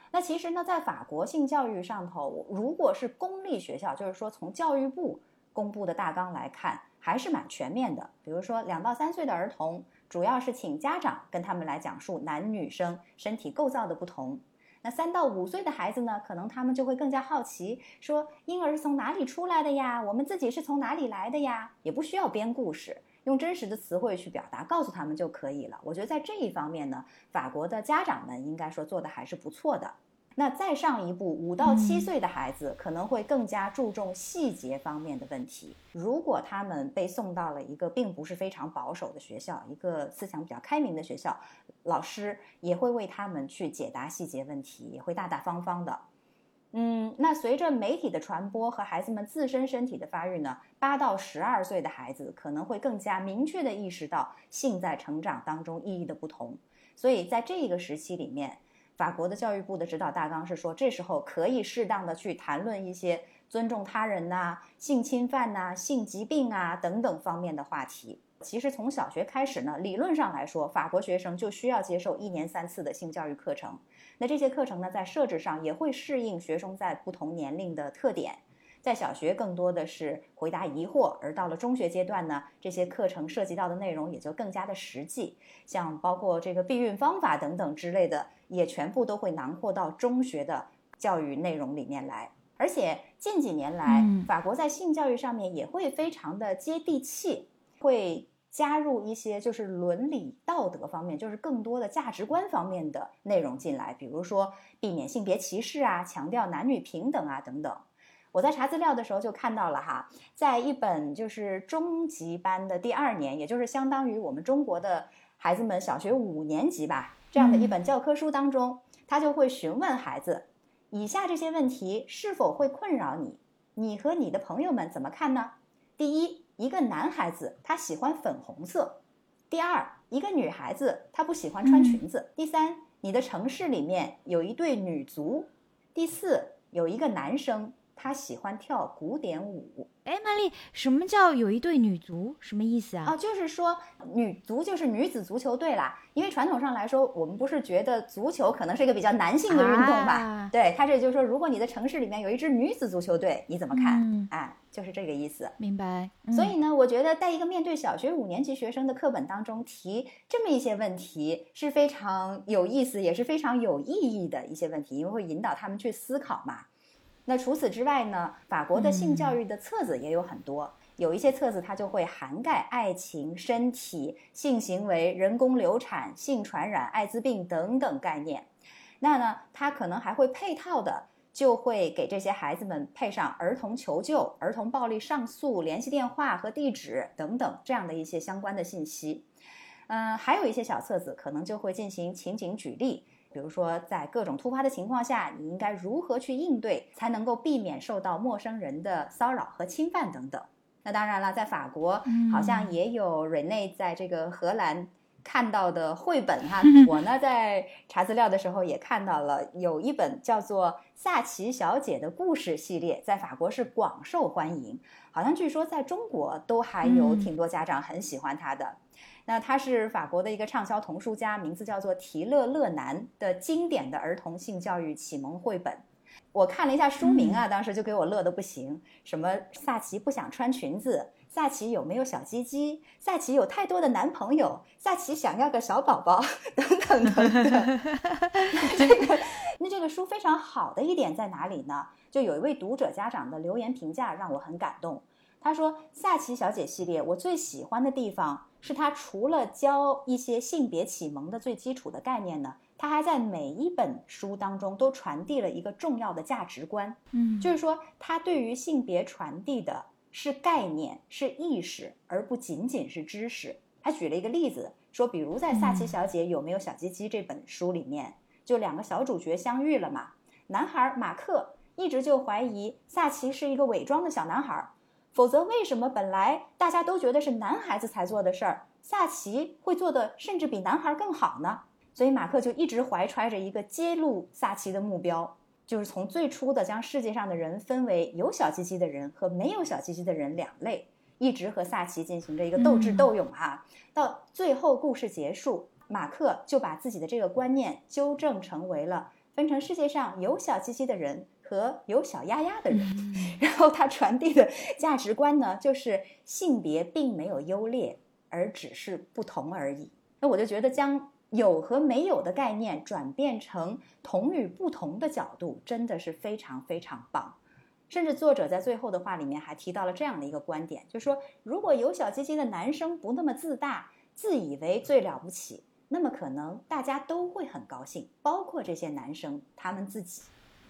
那其实呢，在法国性教育上头，如果是公立学校，就是说从教育部公布的大纲来看，还是蛮全面的。比如说，两到三岁的儿童。主要是请家长跟他们来讲述男女生身体构造的不同。那三到五岁的孩子呢，可能他们就会更加好奇，说婴儿是从哪里出来的呀？我们自己是从哪里来的呀？也不需要编故事，用真实的词汇去表达，告诉他们就可以了。我觉得在这一方面呢，法国的家长们应该说做的还是不错的。那再上一步，五到七岁的孩子可能会更加注重细节方面的问题。如果他们被送到了一个并不是非常保守的学校，一个思想比较开明的学校，老师也会为他们去解答细节问题，也会大大方方的。嗯，那随着媒体的传播和孩子们自身身体的发育呢，八到十二岁的孩子可能会更加明确的意识到性在成长当中意义的不同。所以在这一个时期里面。法国的教育部的指导大纲是说，这时候可以适当的去谈论一些尊重他人呐、性侵犯呐、性疾病啊等等方面的话题。其实从小学开始呢，理论上来说，法国学生就需要接受一年三次的性教育课程。那这些课程呢，在设置上也会适应学生在不同年龄的特点。在小学更多的是回答疑惑，而到了中学阶段呢，这些课程涉及到的内容也就更加的实际，像包括这个避孕方法等等之类的，也全部都会囊括到中学的教育内容里面来。而且近几年来，法国在性教育上面也会非常的接地气，会加入一些就是伦理道德方面，就是更多的价值观方面的内容进来，比如说避免性别歧视啊，强调男女平等啊等等。我在查资料的时候就看到了哈，在一本就是中级班的第二年，也就是相当于我们中国的孩子们小学五年级吧，这样的一本教科书当中，他就会询问孩子，以下这些问题是否会困扰你？你和你的朋友们怎么看呢？第一，一个男孩子他喜欢粉红色；第二，一个女孩子她不喜欢穿裙子；第三，你的城市里面有一对女足；第四，有一个男生。他喜欢跳古典舞。哎，曼丽，什么叫有一对女足？什么意思啊？哦，就是说女足就是女子足球队啦。因为传统上来说，我们不是觉得足球可能是一个比较男性的运动吧？对，他这就是说，如果你的城市里面有一支女子足球队，你怎么看？嗯哎，就是这个意思。明白。所以呢，我觉得在一个面对小学五年级学生的课本当中提这么一些问题是非常有意思，也是非常有意义的一些问题，因为会引导他们去思考嘛。那除此之外呢？法国的性教育的册子也有很多，有一些册子它就会涵盖爱情、身体、性行为、人工流产、性传染、艾滋病等等概念。那呢，它可能还会配套的，就会给这些孩子们配上儿童求救、儿童暴力上诉联系电话和地址等等这样的一些相关的信息。嗯，还有一些小册子可能就会进行情景举例。比如说，在各种突发的情况下，你应该如何去应对，才能够避免受到陌生人的骚扰和侵犯等等。那当然了，在法国好像也有 Rene 在这个荷兰看到的绘本哈。[laughs] 我呢在查资料的时候也看到了，有一本叫做《萨奇小姐的故事》系列，在法国是广受欢迎。好像据说在中国都还有挺多家长很喜欢它的。那他是法国的一个畅销童书家，名字叫做提勒勒南的经典的儿童性教育启蒙绘本。我看了一下书名啊，当时就给我乐得不行。什么萨奇不想穿裙子？萨奇有没有小鸡鸡？萨奇有太多的男朋友？萨奇想要个小宝宝？[laughs] 等等等等。[laughs] 这个，那这个书非常好的一点在哪里呢？就有一位读者家长的留言评价让我很感动。他说：“萨奇小姐系列，我最喜欢的地方是它除了教一些性别启蒙的最基础的概念呢。”她还在每一本书当中都传递了一个重要的价值观，嗯，就是说她对于性别传递的是概念、是意识，而不仅仅是知识。他举了一个例子，说，比如在《萨奇小姐有没有小鸡鸡》这本书里面，就两个小主角相遇了嘛。男孩马克一直就怀疑萨奇是一个伪装的小男孩，否则为什么本来大家都觉得是男孩子才做的事儿，萨奇会做的甚至比男孩更好呢？所以马克就一直怀揣着一个揭露萨奇的目标，就是从最初的将世界上的人分为有小鸡鸡的人和没有小鸡鸡的人两类，一直和萨奇进行着一个斗智斗勇哈。到最后故事结束，马克就把自己的这个观念纠正成为了分成世界上有小鸡鸡的人和有小丫丫的人。[laughs] 然后他传递的价值观呢，就是性别并没有优劣，而只是不同而已。那我就觉得将。有和没有的概念转变成同与不同的角度，真的是非常非常棒。甚至作者在最后的话里面还提到了这样的一个观点，就是说，如果有小鸡鸡的男生不那么自大，自以为最了不起，那么可能大家都会很高兴，包括这些男生他们自己。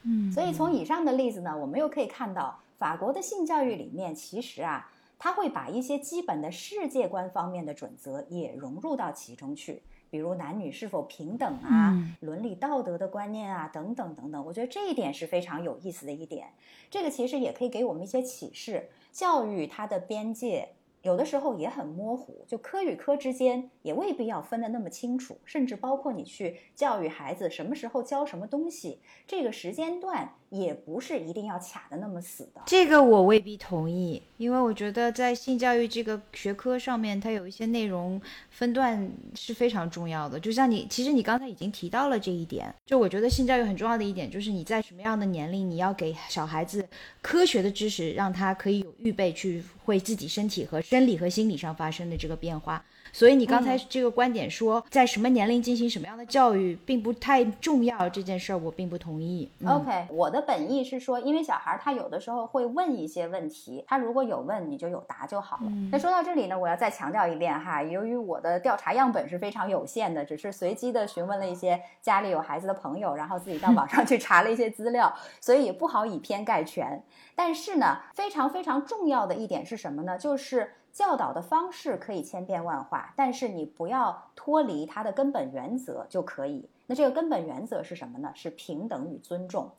嗯，所以从以上的例子呢，我们又可以看到，法国的性教育里面其实啊，他会把一些基本的世界观方面的准则也融入到其中去。比如男女是否平等啊，伦理道德的观念啊，等等等等，我觉得这一点是非常有意思的一点。这个其实也可以给我们一些启示，教育它的边界。有的时候也很模糊，就科与科之间也未必要分得那么清楚，甚至包括你去教育孩子什么时候教什么东西，这个时间段也不是一定要卡的那么死的。这个我未必同意，因为我觉得在性教育这个学科上面，它有一些内容分段是非常重要的。就像你，其实你刚才已经提到了这一点，就我觉得性教育很重要的一点就是你在什么样的年龄，你要给小孩子科学的知识，让他可以有预备去会自己身体和。生理和心理上发生的这个变化。所以你刚才这个观点说，在什么年龄进行什么样的教育并不太重要，这件事儿我并不同意。OK，我的本意是说，因为小孩他有的时候会问一些问题，他如果有问，你就有答就好了。那说到这里呢，我要再强调一遍哈，由于我的调查样本是非常有限的，只是随机的询问了一些家里有孩子的朋友，然后自己到网上去查了一些资料，所以也不好以偏概全。但是呢，非常非常重要的一点是什么呢？就是。教导的方式可以千变万化，但是你不要脱离它的根本原则就可以。那这个根本原则是什么呢？是平等与尊重。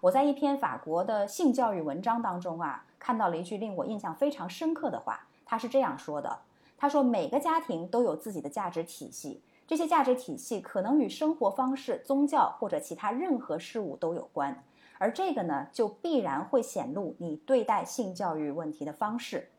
我在一篇法国的性教育文章当中啊，看到了一句令我印象非常深刻的话。他是这样说的：“他说每个家庭都有自己的价值体系，这些价值体系可能与生活方式、宗教或者其他任何事物都有关，而这个呢，就必然会显露你对待性教育问题的方式。”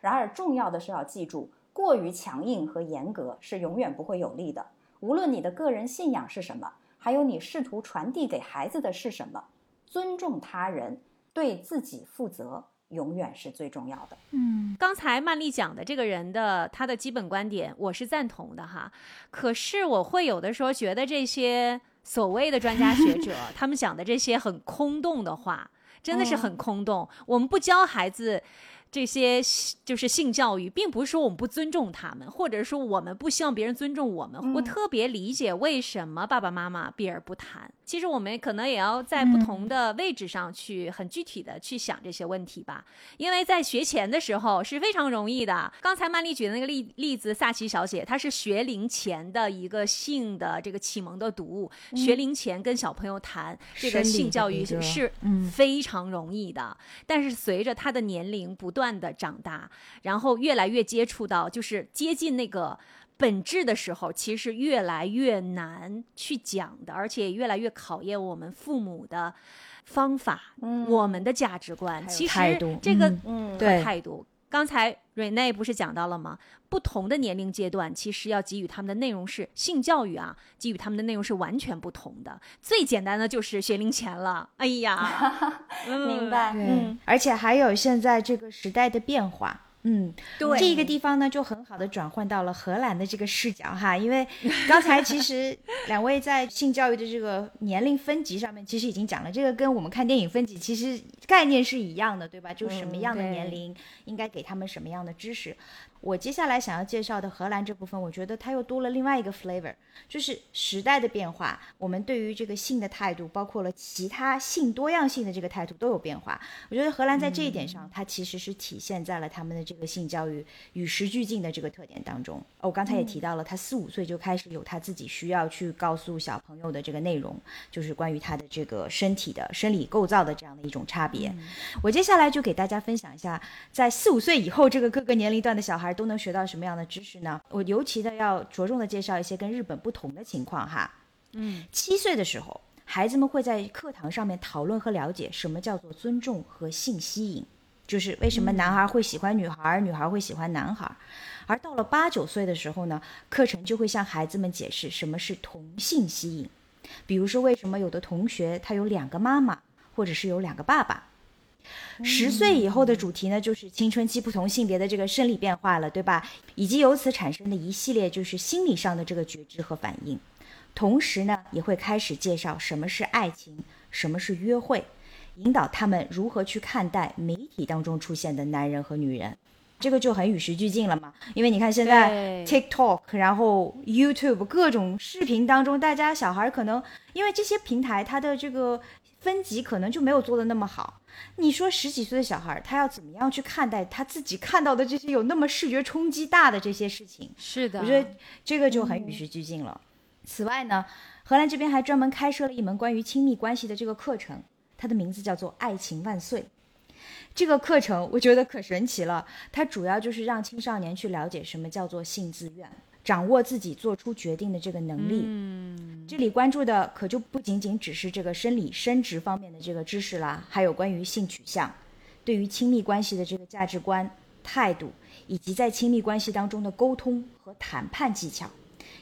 然而，重要的是要记住，过于强硬和严格是永远不会有利的。无论你的个人信仰是什么，还有你试图传递给孩子的是什么，尊重他人、对自己负责，永远是最重要的。嗯，刚才曼丽讲的这个人的他的基本观点，我是赞同的哈。可是我会有的时候觉得这些所谓的专家学者，[laughs] 他们讲的这些很空洞的话，真的是很空洞。我们不教孩子。这些就是性教育，并不是说我们不尊重他们，或者说我们不希望别人尊重我们。我特别理解为什么爸爸妈妈避而不谈。其实我们可能也要在不同的位置上去很具体的去想这些问题吧。因为在学前的时候是非常容易的。刚才曼丽举的那个例例子，萨奇小姐，她是学龄前的一个性的这个启蒙的读物。学龄前跟小朋友谈这个性教育是非常容易的，但是随着他的年龄不断。断的长大，然后越来越接触到，就是接近那个本质的时候，其实越来越难去讲的，而且越来越考验我们父母的方法，我们的价值观。其实这个嗯嗯对态度。刚才瑞内不是讲到了吗？不同的年龄阶段，其实要给予他们的内容是性教育啊，给予他们的内容是完全不同的。最简单的就是学龄前了。哎呀，[laughs] 嗯明白，对，嗯，而且还有现在这个时代的变化。嗯，对这个地方呢，就很好的转换到了荷兰的这个视角哈，因为刚才其实 [laughs] 两位在性教育的这个年龄分级上面，其实已经讲了，这个跟我们看电影分级其实概念是一样的，对吧？就什么样的年龄应该给他们什么样的知识。我接下来想要介绍的荷兰这部分，我觉得它又多了另外一个 flavor，就是时代的变化，我们对于这个性的态度，包括了其他性多样性的这个态度都有变化。我觉得荷兰在这一点上，它其实是体现在了他们的这个性教育与时俱进的这个特点当中。哦我刚才也提到了，他四五岁就开始有他自己需要去告诉小朋友的这个内容，就是关于他的这个身体的生理构造的这样的一种差别。我接下来就给大家分享一下，在四五岁以后，这个各个年龄段的小孩都能学到什么样的知识呢？我尤其的要着重的介绍一些跟日本不同的情况哈。嗯，七岁的时候，孩子们会在课堂上面讨论和了解什么叫做尊重和性吸引，就是为什么男孩会喜欢女孩，女孩会喜欢男孩。而到了八九岁的时候呢，课程就会向孩子们解释什么是同性吸引，比如说为什么有的同学他有两个妈妈，或者是有两个爸爸。十岁以后的主题呢，就是青春期不同性别的这个生理变化了，对吧？以及由此产生的一系列就是心理上的这个觉知和反应。同时呢，也会开始介绍什么是爱情，什么是约会，引导他们如何去看待媒体当中出现的男人和女人。这个就很与时俱进了嘛，因为你看现在 TikTok，然后 YouTube 各种视频当中，大家小孩可能因为这些平台它的这个分级可能就没有做的那么好。你说十几岁的小孩，他要怎么样去看待他自己看到的这些有那么视觉冲击大的这些事情？是的，我觉得这个就很与时俱进了。此外呢，荷兰这边还专门开设了一门关于亲密关系的这个课程，它的名字叫做“爱情万岁”。这个课程我觉得可神奇了，它主要就是让青少年去了解什么叫做性自愿，掌握自己做出决定的这个能力。嗯，这里关注的可就不仅仅只是这个生理生殖方面的这个知识啦，还有关于性取向，对于亲密关系的这个价值观、态度，以及在亲密关系当中的沟通和谈判技巧。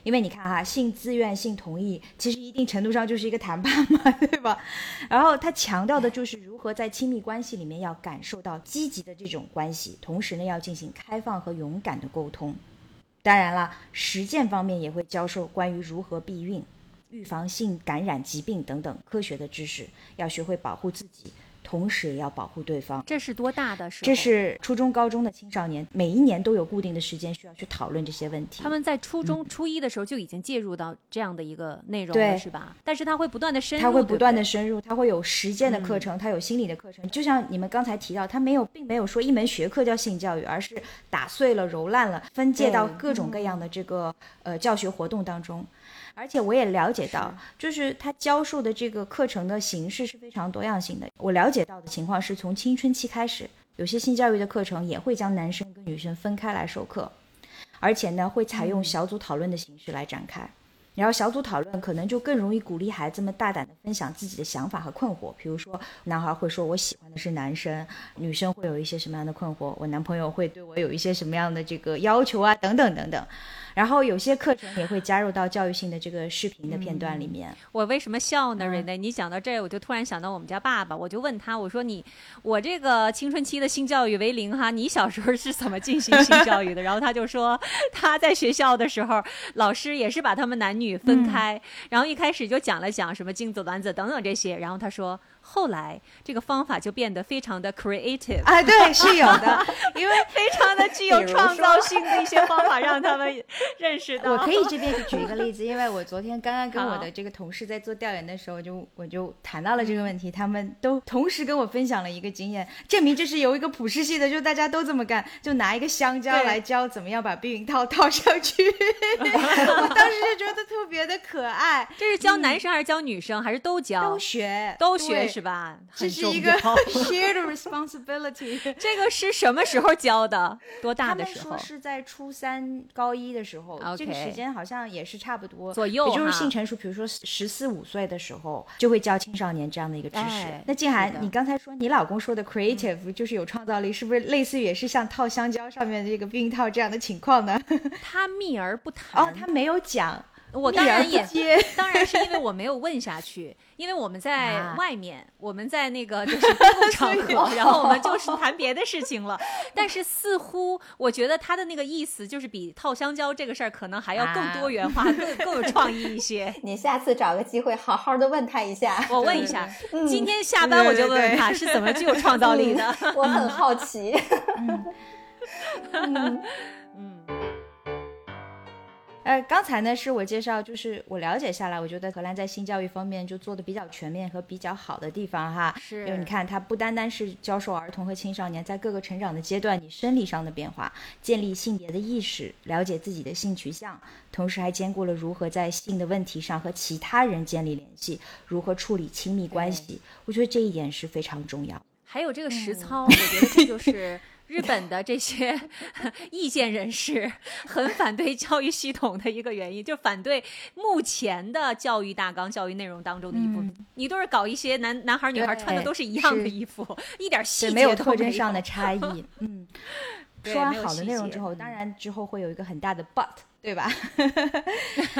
因为你看哈，性自愿、性同意，其实一定程度上就是一个谈判嘛，[laughs] 对吧？然后他强调的就是如何在亲密关系里面要感受到积极的这种关系，同时呢要进行开放和勇敢的沟通。当然了，实践方面也会教授关于如何避孕、预防性感染疾病等等科学的知识，要学会保护自己，同时也要保护对方。这是多大的时候？这是初中、高中的青少年，每一年都有固定的时间需要去讨论这些问题。他们在初中、初一的时候就已经介入到这样的一个内容了，是吧？但是他会不断的深入，他会不断的深入，他会有实践的课程，他有心理的课程。就像你们刚才提到，他没有，并没有说一门学科叫性教育，而是打碎了、揉烂了，分界到各种各样的这个呃教学活动当中。而且我也了解到，就是他教授的这个课程的形式是非常多样性的。我了解到的情况是从青春期开始，有些性教育的课程也会将男生跟女生分开来授课，而且呢会采用小组讨论的形式来展开。然后小组讨论可能就更容易鼓励孩子们大胆的分享自己的想法和困惑。比如说，男孩会说我喜欢的是男生，女生会有一些什么样的困惑，我男朋友会对我有一些什么样的这个要求啊，等等等等。然后有些课程也会加入到教育性的这个视频的片段里面。我为什么笑嗯呢？瑞内，你讲到这儿，我就突然想到我们家爸爸，我就问他，我说你，我这个青春期的性教育为零哈，你小时候是怎么进行性教育的？[laughs] 然后他就说他在学校的时候，老师也是把他们男女分开，嗯然后一开始就讲了讲什么精子、卵子等等这些，然后他说后来这个方法就变得非常的 creative，啊，对，[laughs] 是有的，因为非常的具有创造性的一些方法，让他们认识到。[laughs] 我可以这边举一个例子，因为我昨天刚刚跟我的这个同事在做调研的时候，就我就谈到了这个问题，他们都同时跟我分享了一个经验，证明这是由一个普世性的，就大家都这么干，就拿一个香蕉来教怎么样把避孕套套上去。[laughs] 我当时就觉得特别的可爱，这是教男生还是教女生，还是都教？都学。都学对是吧？这是一个 [laughs] shared responsibility。[laughs] 这个是什么时候教的？多大他们的时候说？是在初三、高一的时候这个时间好像也是差不多左右也就是性成熟，比如说十四五岁的时候，就会教青少年这样的一个知识。哎那静涵你刚才说你老公说的 creative、就是有创造力，是不是类似于也是像套香蕉上面的这个避孕套这样的情况呢？[laughs] 他秘而不谈。哦，他没有讲，我当然也接当然是因为我没有问下去，因为我们在啊外面，我们在那个就是公共场 [laughs] 合，然后我们就 [laughs] 是谈别的事情了。但是似乎我觉得他的那个意思就是比套香蕉这个事儿可能还要更多元化、更更有创意一些。[laughs] 你下次找个机会好好的问他一下，我问一下，嗯今天下班我就问问他是怎么具有创造力的。我很好奇。嗯，呃，刚才呢是我介绍，就是我了解下来，我觉得荷兰在性教育方面就做的比较全面和比较好的地方哈。是就你看，它不单单是教授儿童和青少年在各个成长的阶段你生理上的变化，建立性别的意识，了解自己的性取向，同时还兼顾了如何在性的问题上和其他人建立联系，如何处理亲密关系。我觉得这一点是非常重要。还有这个嗯实操，我觉得这就是日本的这些 [laughs] 意见人士很反对教育系统的一个原因，就反对目前的教育大纲、教育内容当中的一部分。你都是搞一些男男孩儿女孩穿的都是一样的衣服，一点细对，节没有特征上的 [laughs] 差异。嗯，[laughs] 说完好的内容之后，嗯当然之后会有一个很大的 but，对吧？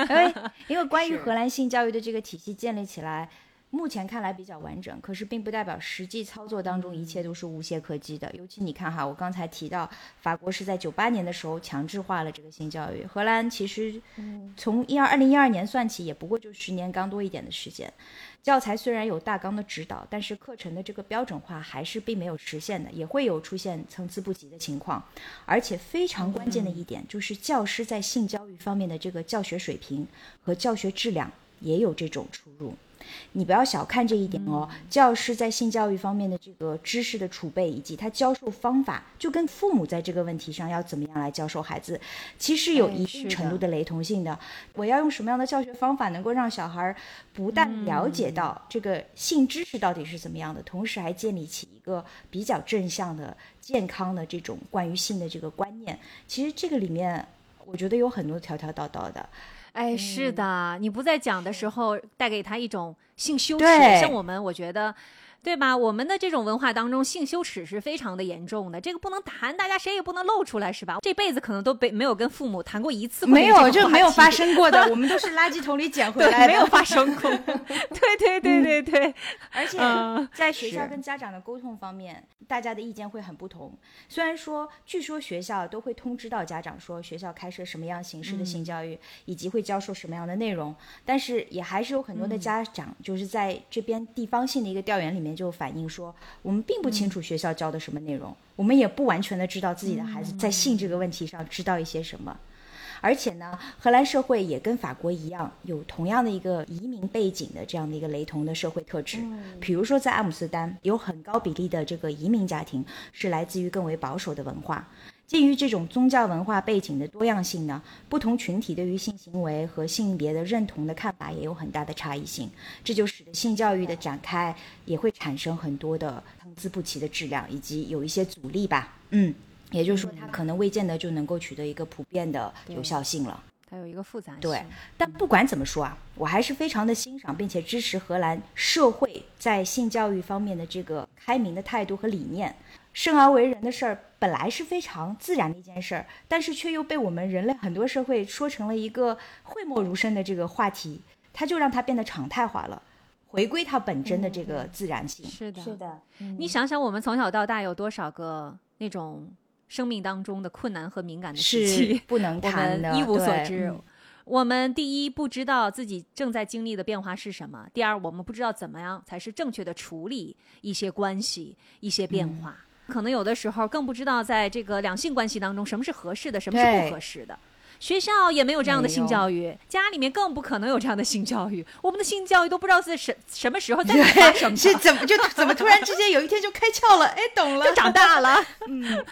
因为因为关于荷兰性教育的这个体系建立起来。目前看来比较完整，可是并不代表实际操作当中一切都是无懈可击的。尤其你看哈，我刚才提到法国是在九八年的时候强制化了这个性教育，荷兰其实从一二二零一二年算起，也不过就十年刚多一点的时间。教材虽然有大纲的指导，但是课程的这个标准化还是并没有实现的，也会有出现参差不齐的情况。而且非常关键的一点就是，教师在性教育方面的这个教学水平和教学质量也有这种出入。你不要小看这一点哦，教师在性教育方面的这个知识的储备以及他教授方法，就跟父母在这个问题上要怎么样来教授孩子，其实有一定程度的雷同性的。我要用什么样的教学方法，能够让小孩儿不但了解到这个性知识到底是怎么样的，同时还建立起一个比较正向的、健康的这种关于性的这个观念。其实这个里面，我觉得有很多条条道道的。哎，是的，你不在讲的时候，带给他一种性羞耻。像我们，我觉得。对吧？我们的这种文化当中，性羞耻是非常的严重的，这个不能谈，大家谁也不能露出来，是吧？这辈子可能都被没有跟父母谈过一次没有，就没有发生过的，我们都是垃圾桶里捡回，来的，没有发生过。[laughs] 对对对对对，而且嗯在学校跟家长的沟通方面，大家的意见会很不同。虽然说，据说学校都会通知到家长说学校开设什么样形式的性教育，以及会教授什么样的内容，但是也还是有很多的家长就是在这边地方性的一个调研里面就反映说，我们并不清楚学校教的什么内容，我们也不完全的知道自己的孩子在性这个问题上知道一些什么。而且呢，荷兰社会也跟法国一样，有同样的一个移民背景的这样的一个雷同的社会特质。比如说，在阿姆斯特丹，有很高比例的这个移民家庭是来自于更为保守的文化。基于这种宗教文化背景的多样性呢，不同群体对于性行为和性别的认同的看法也有很大的差异性，这就使得性教育的展开也会产生很多的参差不齐的质量，以及有一些阻力吧。嗯，也就是说，它可能未见得就能够取得一个普遍的有效性了。它有一个复杂性。对，但不管怎么说啊，我还是非常的欣赏并且支持荷兰社会在性教育方面的这个开明的态度和理念。生而为人的事儿本来是非常自然的一件事儿，但是却又被我们人类很多社会说成了一个讳莫如深的这个话题，它就让它变得常态化了，回归它本真的这个自然性。是的，是的，你想想，我们从小到大有多少个那种生命当中的困难和敏感的时是期，不能谈的，们一无所对知。嗯我们第一不知道自己正在经历的变化是什么，第二我们不知道怎么样才是正确的处理一些关系、一些变化。可能有的时候更不知道在这个两性关系当中什么是合适的，什么是不合适的。学校也没有这样的性教育，家里面更不可能有这样的性教育。我们的性教育都不知道是什什么时候在哪发生的，是怎么就怎么突然之间有一天就开窍了？哎，懂了，就长大了。嗯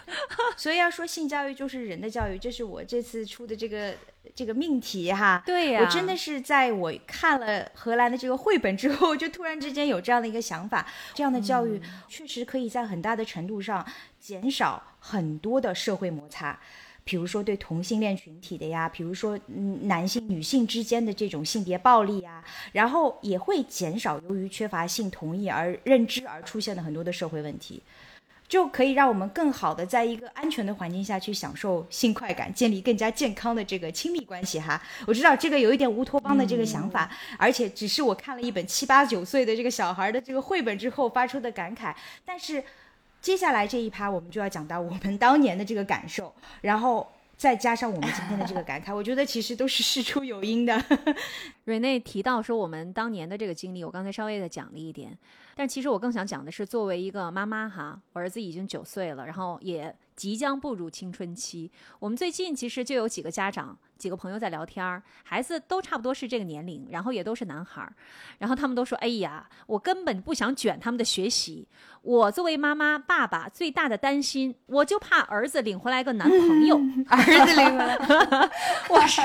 所以要说性教育就是人的教育，这是我这次出的这个这个命题哈。对呀、我真的是在我看了荷兰的这个绘本之后，就突然之间有这样的一个想法，这样的教育确实可以在很大的程度上减少很多的社会摩擦。比如说对同性恋群体的呀，比如说嗯男性女性之间的这种性别暴力呀，然后也会减少由于缺乏性同意而认知而出现的很多的社会问题。就可以让我们更好的在一个安全的环境下去享受性快感，建立更加健康的这个亲密关系哈。我知道这个有一点乌托邦的这个想法，而且只是我看了一本七八九岁的这个小孩的这个绘本之后发出的感慨。但是接下来这一趴我们就要讲到我们当年的这个感受，然后再加上我们今天的这个感慨，[laughs] 我觉得其实都是事出有因的。[laughs] 瑞内提到说我们当年的这个经历，我刚才稍微的讲了一点，但其实我更想讲的是，作为一个妈妈哈，我儿子已经九岁了，然后也即将步入青春期。我们最近其实就有几个家长、几个朋友在聊天儿，孩子都差不多是这个年龄，然后也都是男孩儿，然后他们都说：“哎呀，我根本不想卷他们的学习。我作为妈妈、爸爸最大的担心，我就怕儿子领回来个男朋友。[laughs] 儿子领回来，[laughs] 我说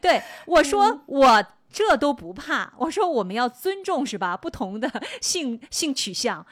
对我说我。这都不怕，我说我们要尊重是吧？不同的性性取向，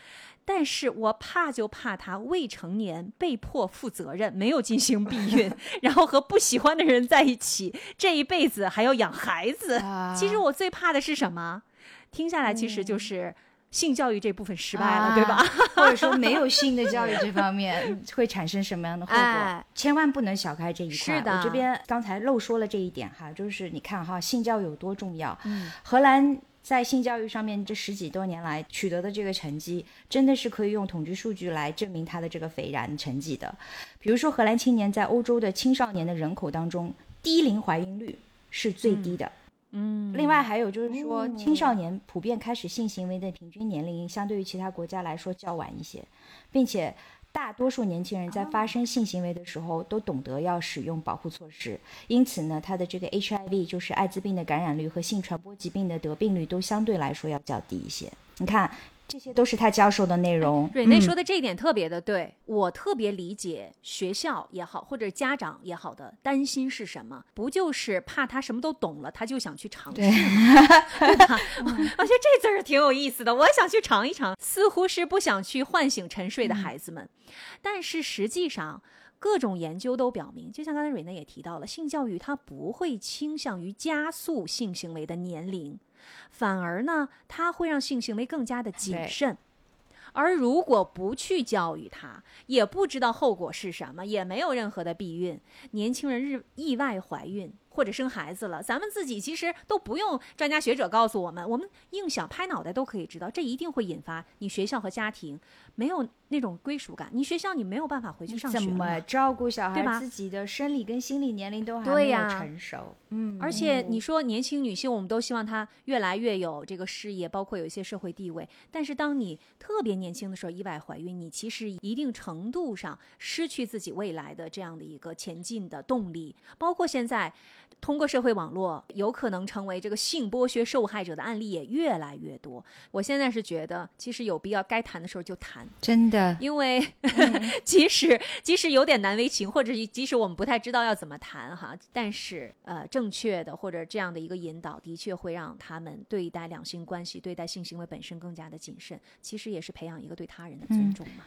但是我怕就怕他未成年被迫负责任，没有进行避孕，[laughs] 然后和不喜欢的人在一起，这一辈子还要养孩子。啊其实我最怕的是什么？听下来其实就是性教育这部分失败了，啊对吧？或者说没有性的教育这方面 [laughs] 会产生什么样的后果？哎千万不能小看这一块。是的我这边刚才漏说了这一点哈，就是你看哈，性教育有多重要。嗯，荷兰在性教育上面这十几多年来取得的这个成绩，真的是可以用统计数据来证明它的这个斐然成绩的。比如说，荷兰青年在欧洲的青少年的人口当中，低龄怀孕率是最低的。嗯，另外还有就是说，青少年普遍开始性行为的平均年龄，相对于其他国家来说较晚一些，并且大多数年轻人在发生性行为的时候都懂得要使用保护措施，因此呢，他的这个 HIV 就是艾滋病的感染率和性传播疾病的得病率都相对来说要较低一些。你看，这些都是他教授的内容。瑞内嗯说的这一点特别的对，我特别理解学校也好，或者家长也好的担心是什么？不就是怕他什么都懂了，他就想去尝试对吗？[laughs] 对吧？我觉得这字儿挺有意思的，我想去尝一尝，似乎是不想去唤醒沉睡的孩子们，但是实际上。各种研究都表明，就像刚才瑞内也提到了，性教育它不会倾向于加速性行为的年龄，反而呢，它会让性行为更加的谨慎。而如果不去教育他，也不知道后果是什么，也没有任何的避孕，年轻人日意外怀孕或者生孩子了，咱们自己其实都不用专家学者告诉我们，我们硬想拍脑袋都可以知道，这一定会引发你学校和家庭没有那种归属感，你学校你没有办法回去上学怎么照顾小对吧自己的生理跟心理年龄都还没有成熟？嗯，而且你说年轻女性，我们都希望她越来越有这个事业，包括有一些社会地位。但是当你特别年轻的时候意外怀孕，你其实一定程度上失去自己未来的这样的一个前进的动力。包括现在通过社会网络，有可能成为这个性剥削受害者的案例也越来越多。我现在是觉得，其实有必要该谈的时候就谈，真的因为 [laughs] 即使即使有点难为情，或者即使我们不太知道要怎么谈哈，但是呃，正确的或者这样的一个引导，的确会让他们对待两性关系、对待性行为本身更加的谨慎。其实也是培养一个对他人的尊重嘛。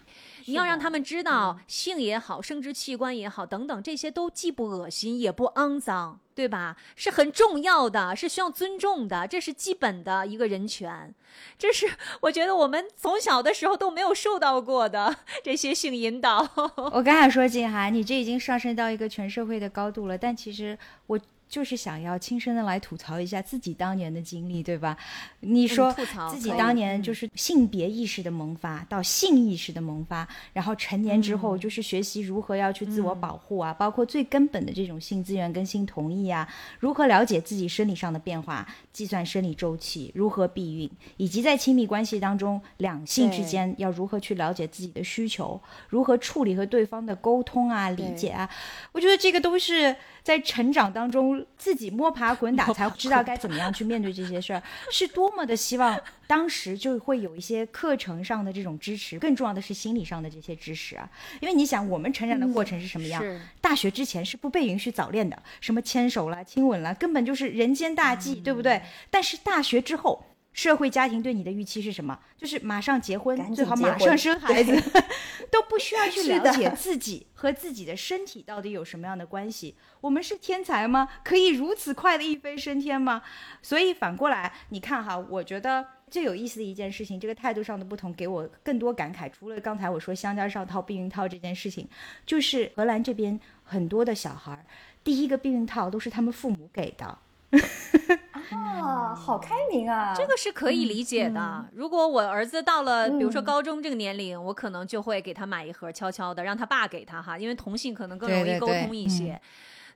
你要让他们知道，性也好，生殖器官也好，等等，这些都既不恶心也不肮脏。对吧？是很重要的，是需要尊重的，这是基本的一个人权。这是我觉得我们从小的时候都没有受到过的这些性引导。[laughs] 我刚才说静涵，你这已经上升到一个全社会的高度了，但其实我就是想要亲身的来吐槽一下自己当年的经历，对吧？你说自己当年就是性别意识的萌发到性意识的萌发，然后成年之后就是学习如何要去自我保护啊，包括最根本的这种性资源跟性同意啊，如何了解自己生理上的变化，计算生理周期，如何避孕，以及在亲密关系当中两性之间要如何去了解自己的需求，如何处理和对方的沟通啊、理解啊，我觉得这个都是在成长当中自己摸爬滚打才知道该怎么样去面对这些事儿，是多么的希望当时就会有一些课程上的这种支持，更重要的是心理上的这些支持啊。因为你想，我们成长的过程是什么样？是大学之前是不被允许早恋的，什么牵手啦、亲吻啦，根本就是人间大忌，对不对？但是大学之后。社会家庭对你的预期是什么？就是马上结婚最好马上生孩子，[laughs] 都不需要去了解 [laughs] 自己和自己的身体到底有什么样的关系。我们是天才吗？可以如此快的一飞升天吗？所以反过来，你看哈，我觉得最有意思的一件事情，这个态度上的不同给我更多感慨。除了刚才我说香蕉上套、避孕套这件事情，就是荷兰这边很多的小孩儿，第一个避孕套都是他们父母给的。[laughs] 啊，好开明啊！这个是可以理解的。如果我儿子到了，比如说嗯高中这个年龄，我可能就会给他买一盒，悄悄的让他爸给他哈，因为同性可能更容易沟对对对通一些。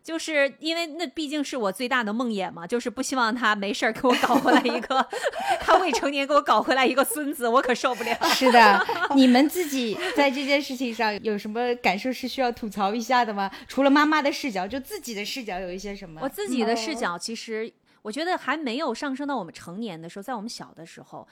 就是因为那毕竟是我最大的梦魇嘛，就是不希望他没事儿给我搞回来一个，[laughs] 他未成年给我搞回来一个孙子，我可受不了。是的，[laughs] 你们自己在这件事情上有什么感受是需要吐槽一下的吗？除了妈妈的视角，就自己的视角有一些什么？我自己的视哦角，其实我觉得还没有上升到我们成年的时候，在我们小的时候，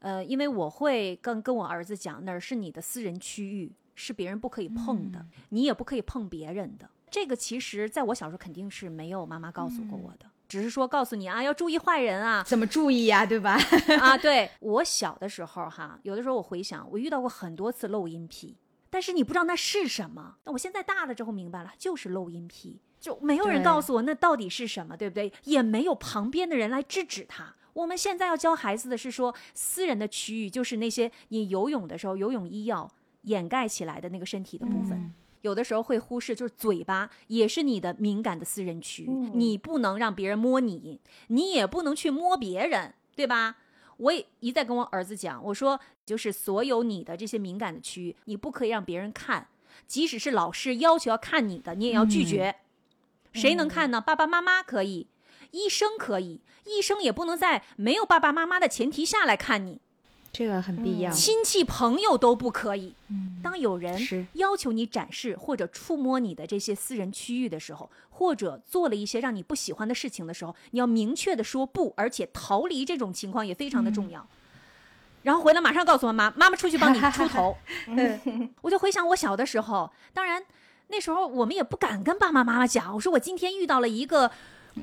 呃，因为我会跟跟我儿子讲，那儿是你的私人区域，是别人不可以碰的，你也不可以碰别人的。这个其实在我小时候肯定是没有妈妈告诉过我的，只是说告诉你啊，要注意坏人啊怎么注意呀、对吧？[laughs] 啊！对我小的时候哈，有的时候我回想，我遇到过很多次漏音癖，但是你不知道那是什么。那我现在大了之后明白了，就是漏音癖，就没有人告诉我那到底是什么，对不对？也没有旁边的人来制止他。我们现在要教孩子的是说，私人的区域就是那些你游泳的时候游泳衣要掩盖起来的那个身体的部分。有的时候会忽视，就是嘴巴也是你的敏感的私人区你不能让别人摸你，你也不能去摸别人，对吧？我也一再跟我儿子讲，我说就是所有你的这些敏感的区域，你不可以让别人看，即使是老师要求要看你的，你也要拒绝。谁能看呢？爸爸妈妈可以，医生可以，医生也不能在没有爸爸妈妈的前提下来看你，这个很必要。亲戚朋友都不可以。嗯当有人要求你展示或者触摸你的这些私人区域的时候，或者做了一些让你不喜欢的事情的时候，你要明确的说不，而且逃离这种情况也非常的重要。然后回来马上告诉妈妈，妈妈出去帮你出头。[laughs] 嗯我就回想我小的时候，当然那时候我们也不敢跟爸爸妈妈讲，我说我今天遇到了一个。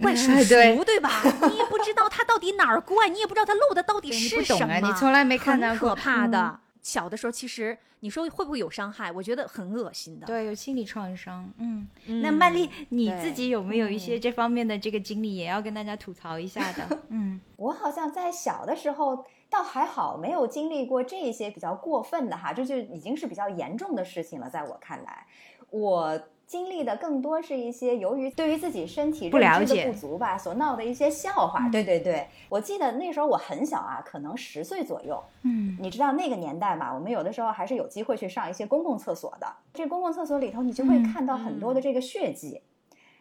怪叔叔，对对吧？你也不知道他到底哪儿怪，你也不知道他漏的到底是什么。不懂啊，你从来没看到过可。怕的。小的时候，其实你说会不会有伤害？我觉得很恶心的。对，有心理创伤。嗯，嗯，那曼丽，你自己有没有一些这方面的这个经历，也要跟大家吐槽一下的？[laughs] 嗯，我好像在小的时候倒还好，没有经历过这些比较过分的哈，这就已经是比较严重的事情了。在我看来，我经历的更多是一些由于对于自己身体认知的不足吧，所闹的一些笑话。对对对，我记得那时候我很小啊，可能十岁左右。嗯，你知道那个年代嘛，我们有的时候还是有机会去上一些公共厕所的。这公共厕所里头，你就会嗯看到很多的这个血迹。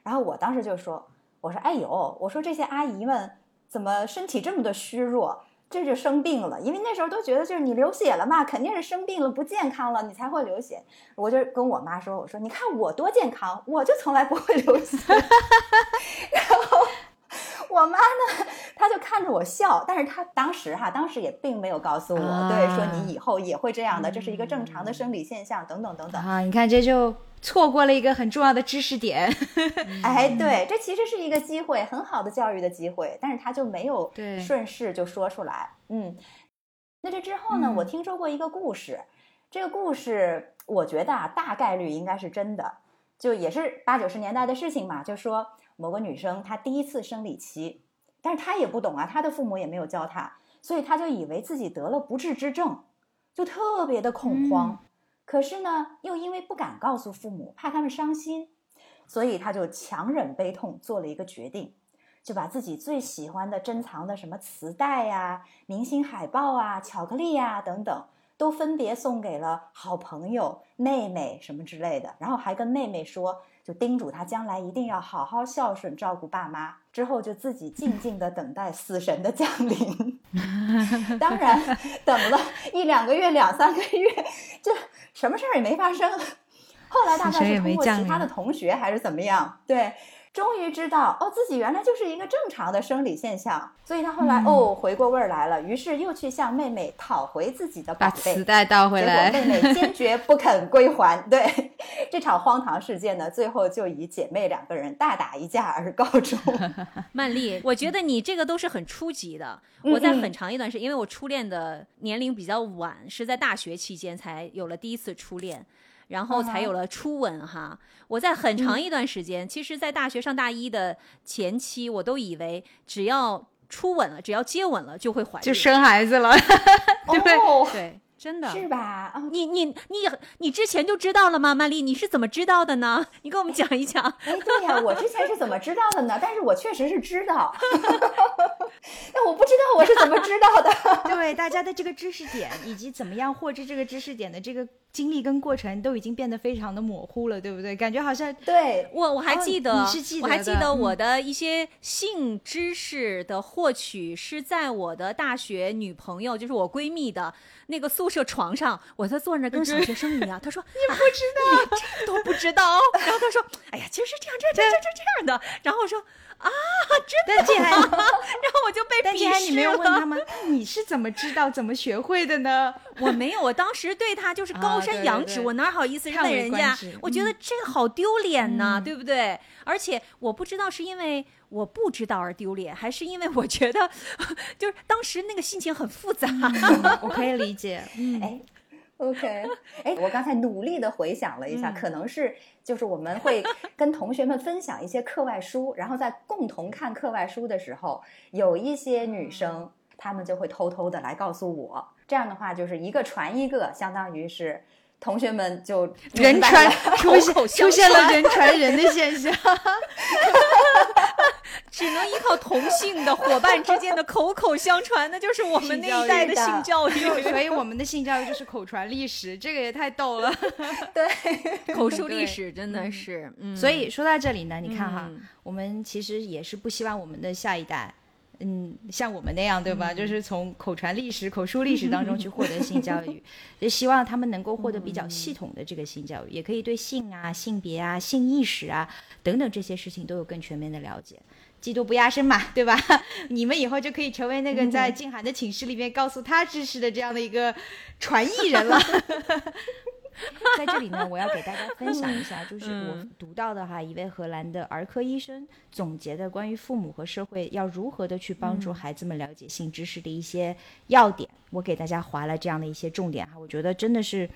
然后我当时就说：“我说哎呦，我说这些阿姨们怎么身体这么的虚弱？这就生病了。因为那时候都觉得就是你流血了嘛，肯定是生病了，不健康了，你才会流血。我就跟我妈说：我说你看我多健康，我就从来不会流血。[laughs] 然后我妈呢，她就看着我笑，但是她当时哈，当时也并没有告诉我，啊对，说你以后也会这样的，这是一个正常的生理现象，等等等等。啊，你看这就错过了一个很重要的知识点。[laughs] 哎，对，这其实是一个机会，很好的教育的机会，但是他就没有顺势就说出来。嗯，那这之后呢，嗯我听说过一个故事，这个故事我觉得啊，大概率应该是真的，就也是八九十年代的事情嘛。就说某个女生她第一次生理期，但是她也不懂啊，她的父母也没有教她，所以她就以为自己得了不治之症，就特别的恐慌。可是呢，又因为不敢告诉父母，怕他们伤心，所以他就强忍悲痛，做了一个决定，就把自己最喜欢的珍藏的什么磁带呀、明星海报啊、巧克力呀等等，都分别送给了好朋友、妹妹什么之类的，然后还跟妹妹说，就叮嘱她将来一定要好好孝顺，照顾爸妈。之后就自己静静的等待死神的降临。[laughs] 当然，等了一两个月、两三个月，就什么事儿也没发生。[laughs] 后来大概是通过其他的同学还是怎么样，对，终于知道哦，自己原来就是一个正常的生理现象。所以他后来、哦回过味儿来了，于是又去向妹妹讨回自己的宝把贝。磁带倒回来。结果妹妹坚决不肯归还。对 [laughs] 这场荒唐事件呢，最后就以姐妹两个人大打一架而告终。[laughs] 曼丽，我觉得你这个都是很初级的。嗯我在很长一段时间，因为我初恋的年龄比较晚，是在大学期间才有了第一次初恋。然后才有了初吻哈，我在很长一段时间，其实，在大学上大一的前期，我都以为只要初吻了，只要接吻了就会怀孕，就生孩子了，[laughs] 对不对？哦，对，真的是吧？啊，你你你你之前就知道了吗？曼丽，你是怎么知道的呢？你跟我们讲一讲。哎，对呀，我之前是怎么知道的呢？但是我确实是知道，[laughs] 但我不知道我是怎么知道的。[laughs] 对，大家的这个知识点以及怎么样获知这个知识点的这个经历跟过程都已经变得非常的模糊了，对不对？感觉好像对，我我还哦记得，你是记我还记得我嗯的一些性知识的获取是在我的大学女朋友，就是我闺蜜的那个宿舍床上，我在坐那跟小学生一样。[laughs] 她说你不知道，[laughs] 你这个都不知道。然后她说，哎呀，其实是这样，这样，这样，这样，这样的。然后我说啊，真但静涵，的，然后我就被但静涵，你没有问他了。们，[laughs] 你是怎么知道、怎么学会的呢？[laughs] 我没有，我当时对他就是高啊山对对对仰止，我哪好意思问人家？我觉得这个好丢脸呐，嗯对不对？而且我不知道是因为我不知道而丢脸，还是因为我觉得 [laughs] 就是当时那个心情很复杂。我可以理解，嗯，哎，OK，哎，我刚才努力的回想了一下，嗯可能是就是我们会 [laughs] 跟同学们分享一些课外书，然后在共同看课外书的时候，有一些女生她们就会偷偷的来告诉我，这样的话就是一个传一个，相当于是同学们就人传出现出现了人传人的现象，[laughs] 只能依靠同性的伙伴之间的口口相传，那就是我们那一代的性教育，[laughs] 所以我们的性教育就是口传历史，这个也太逗了。[laughs] 对，口述历史真的是，嗯，所以说到这里呢，你看哈，嗯我们其实也是不希望我们的下一代。嗯，像我们那样，对吧？就是从口传历史、口述历史当中去获得性教育，[laughs] 也希望他们能够获得比较系统的这个性教育，也可以对性啊、性别啊、性意识啊等等这些事情都有更全面的了解。嫉妒不压身嘛，[laughs] 对吧？[laughs] 你们以后就可以成为那个在静涵的寝室里面告诉他知识的这样的一个传艺人了。[laughs] 在这里呢，我要给大家分享一下，就是我嗯读到的哈，一位荷兰的儿科医生总结的关于父母和社会要如何的去帮助孩子们了解性知识的一些要点，我给大家划了这样的一些重点哈，我觉得真的是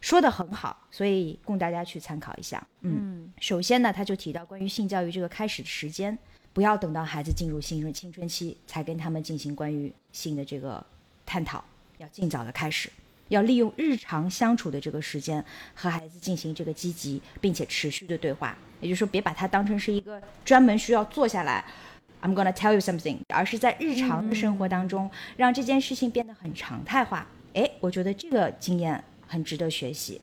说的很好，所以供大家去参考一下。嗯，嗯首先呢，他就提到关于性教育这个开始的时间，不要等到孩子进入青春青春期才跟他们进行关于性的这个探讨，要尽早的开始。要利用日常相处的这个时间和孩子进行这个积极并且持续的对话，也就是说，别把它当成是一个专门需要坐下来，I'm gonna tell you something，而是在日常的生活当中，让这件事情变得很常态化。哎，我觉得这个经验很值得学习。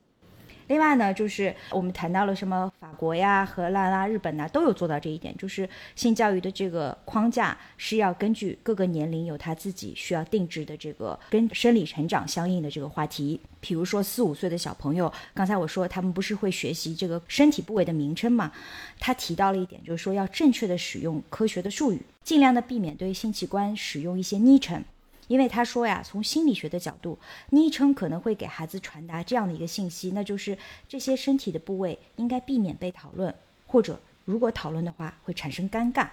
另外呢，就是我们谈到了什么法国呀、荷兰啊、日本呐、都有做到这一点，就是性教育的这个框架是要根据各个年龄有他自己需要定制的这个跟生理成长相应的这个话题。比如说四五岁的小朋友，刚才我说他们不是会学习这个身体部位的名称嘛？他提到了一点，就是说要正确的使用科学的术语，尽量的避免对性器官使用一些昵称。因为他说呀，从心理学的角度，昵称可能会给孩子传达这样的一个信息，那就是这些身体的部位应该避免被讨论，或者如果讨论的话会产生尴尬。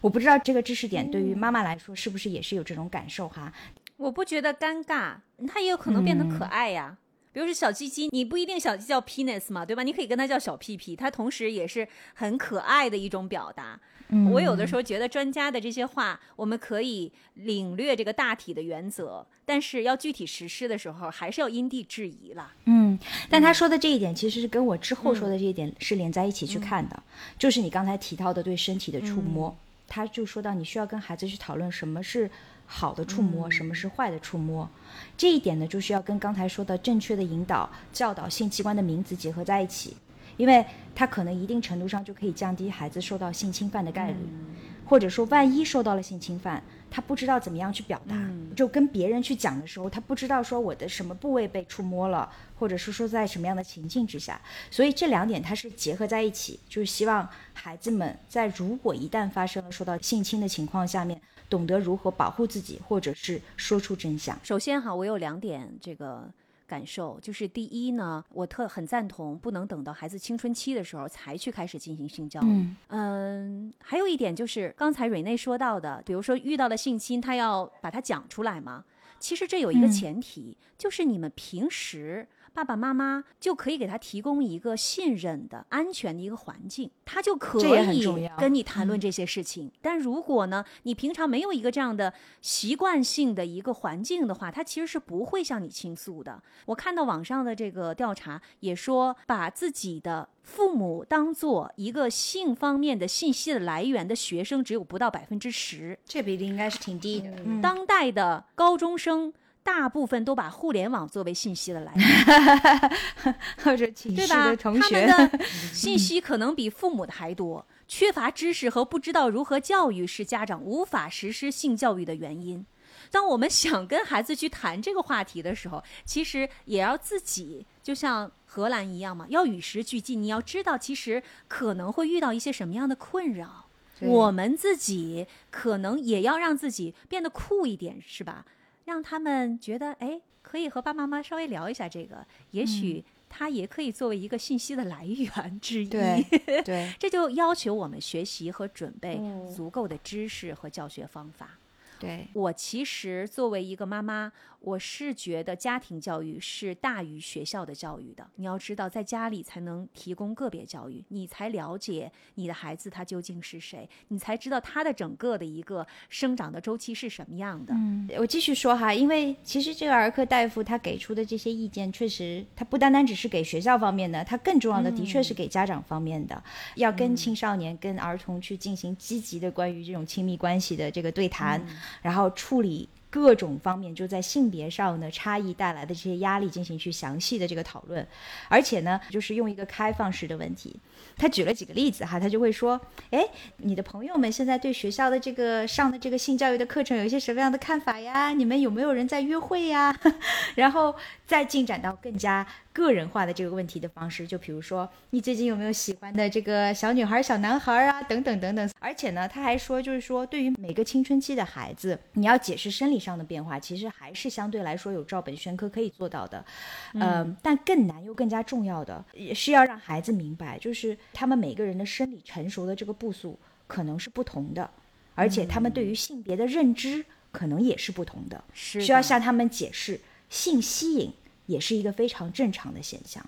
我不知道这个知识点对于妈妈来说是不是也是有这种感受哈？我不觉得尴尬，它也有可能变得可爱呀。比如说小鸡鸡，你不一定小鸡叫 penis 嘛，对吧？你可以跟它叫小屁屁，它同时也是很可爱的一种表达。嗯我有的时候觉得专家的这些话，我们可以领略这个大体的原则，但是要具体实施的时候，还是要因地制宜啦。嗯，嗯，但他说的这一点其实是跟我之后说的这一点是连在一起去看的，就是你刚才提到的对身体的触摸，他就说到你需要跟孩子去讨论什么是好的触摸，什么是坏的触摸，这一点呢，就是要跟刚才说的正确的引导、教导性器官的名字结合在一起，因为它可能一定程度上就可以降低孩子受到性侵犯的概率。或者说，万一受到了性侵犯，他不知道怎么样去表达，就跟别人去讲的时候，他不知道说我的什么部位被触摸了，或者是说在什么样的情境之下，所以这两点它是结合在一起，就是希望孩子们在如果一旦发生了受到性侵的情况下面，懂得如何保护自己，或者是说出真相。首先哈，我有两点这个。感受就是第一呢，我特很赞同，不能等到孩子青春期的时候才去开始进行性教育。嗯，还有一点就是刚才蕊内说到的，比如说遇到了性侵，他要把它讲出来吗？其实这有一个前提，就是你们平时。爸爸妈妈就可以给他提供一个信任的、安全的一个环境，他就可以跟你谈论这些事情。但如果呢，你平常没有一个这样的习惯性的一个环境的话，他其实是不会向你倾诉的。我看到网上的这个调查也说，把自己的父母当做一个性方面的信息的来源的学生只有不到百分之十，这比例应该是挺低的。当代的高中生。大部分都把互联网作为信息的来源，[laughs] 或者寝室的同学，他们的 [laughs] 信息可能比父母的还多。缺乏知识和不知道如何教育是家长无法实施性教育的原因。当我们想跟孩子去谈这个话题的时候，其实也要自己就像荷兰一样嘛，要与时俱进。你要知道，其实可能会遇到一些什么样的困扰，我们自己可能也要让自己变得酷一点，是吧？让他们觉得，哎，可以和爸爸妈妈稍微聊一下这个，也许他也可以作为一个信息的来源之一。对，[laughs] 对，这就要求我们学习和准备足够的知识和教学方法。对我其实作为一个妈妈，我是觉得家庭教育是大于学校的教育的。你要知道，在家里才能提供个别教育，你才了解你的孩子他究竟是谁，你才知道他的整个的一个生长的周期是什么样的。嗯，我继续说哈，因为其实这个儿科大夫他给出的这些意见，确实他不单单只是给学校方面的，他更重要的的确是给家长方面的，要跟青少年、跟儿童去进行积极的关于这种亲密关系的这个对谈。然后处理各种方面，就在性别上的差异带来的这些压力进行去详细的这个讨论，而且呢，就是用一个开放式的问题。他举了几个例子哈，他就会说：“哎，你的朋友们现在对学校的这个上的这个性教育的课程有一些什么样的看法呀？你们有没有人在约会呀？” [laughs] 然后再进展到更加。个人化的这个问题的方式，就比如说你最近有没有喜欢的这个小女孩、小男孩啊，等等等等。而且呢，他还说，就是说对于每个青春期的孩子，你要解释生理上的变化，其实还是相对来说有照本宣科可以做到的。嗯，但更难又更加重要的，也是要让孩子明白，就是他们每个人的生理成熟的这个步数可能是不同的，而且他们对于性别的认知可能也是不同的，需要向他们解释性吸引。也是一个非常正常的现象，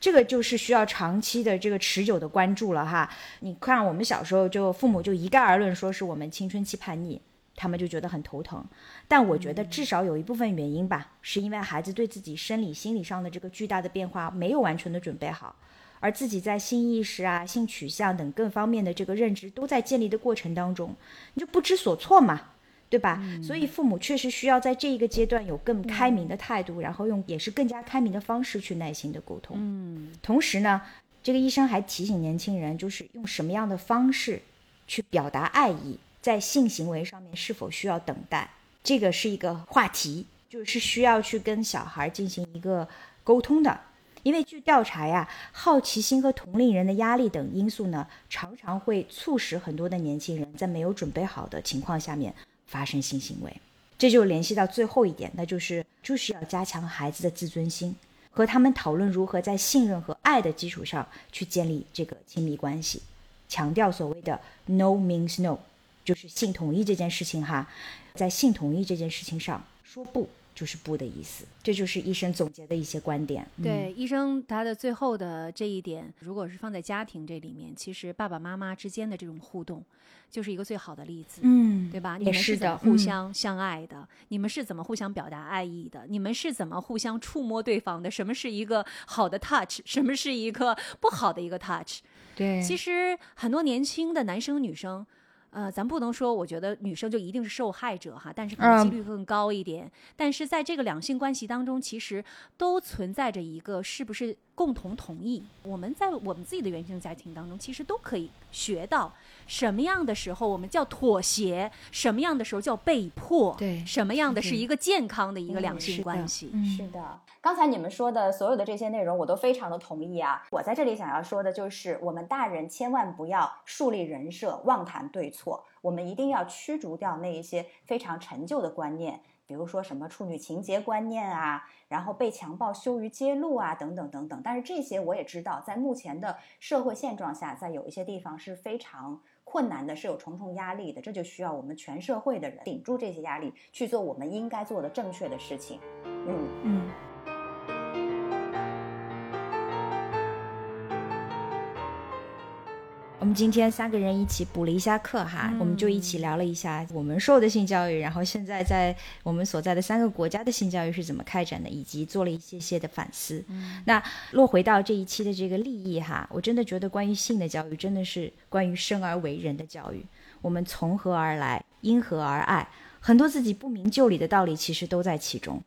这个就是需要长期的这个持久的关注了哈。你看，我们小时候就父母就一概而论说是我们青春期叛逆，他们就觉得很头疼。但我觉得至少有一部分原因吧，是因为孩子对自己生理心理上的这个巨大的变化没有完全的准备好，而自己在性意识啊、性取向等各方面的这个认知都在建立的过程当中，你就不知所措嘛。对吧？所以父母确实需要在这一个阶段有更开明的态度，然后用也是更加开明的方式去耐心的沟通。嗯，同时呢，这个医生还提醒年轻人，就是用什么样的方式去表达爱意，在性行为上面是否需要等待，这个是一个话题，就是需要去跟小孩进行一个沟通的。因为据调查呀，好奇心和同龄人的压力等因素呢，常常会促使很多的年轻人在没有准备好的情况下面。发生性行为，这就联系到最后一点，那就是就是要加强孩子的自尊心，和他们讨论如何在信任和爱的基础上去建立这个亲密关系，强调所谓的 “no means no”，就是性同意这件事情哈，在性同意这件事情上说不。就是不的意思。这就是医生总结的一些观点。嗯对，医生他的最后的这一点，如果是放在家庭这里面，其实爸爸妈妈之间的这种互动，就是一个最好的例子。嗯，对吧？你们是的，怎么互嗯相相爱的？你们是怎么互相表达爱意的？你们是怎么互相触摸对方的？什么是一个好的 touch？什么是一个不好的一个 touch？对，其实很多年轻的男生女生，呃，咱不能说，我觉得女生就一定是受害者哈，但是可能几嗯率更高一点。但是在这个两性关系当中，其实都存在着一个是不是共同同意。我们在我们自己的原生家庭当中，其实都可以学到什么样的时候我们叫妥协，什么样的时候叫被迫，对什么样的是一个健康的一个两嗯性是的关系。嗯是的，刚才你们说的所有的这些内容，我都非常的同意啊。我在这里想要说的就是，我们大人千万不要树立人设，妄谈对错。我们一定要驱逐掉那一些非常陈旧的观念，比如说什么处女情节观念啊，然后被强暴羞于揭露啊，等等等等。但是这些我也知道，在目前的社会现状下，在有一些地方是非常困难的，是有重重压力的。这就需要我们全社会的人顶住这些压力，去做我们应该做的正确的事情。嗯。嗯。我们今天三个人一起补了一下课哈，我们就一起聊了一下我们受的性教育，然后现在在我们所在的三个国家的性教育是怎么开展的，以及做了一些些的反思。那落回到这一期的这个利益哈，我真的觉得关于性的教育真的是关于生而为人的教育，我们从何而来，因何而爱，很多自己不明就里的道理其实都在其中。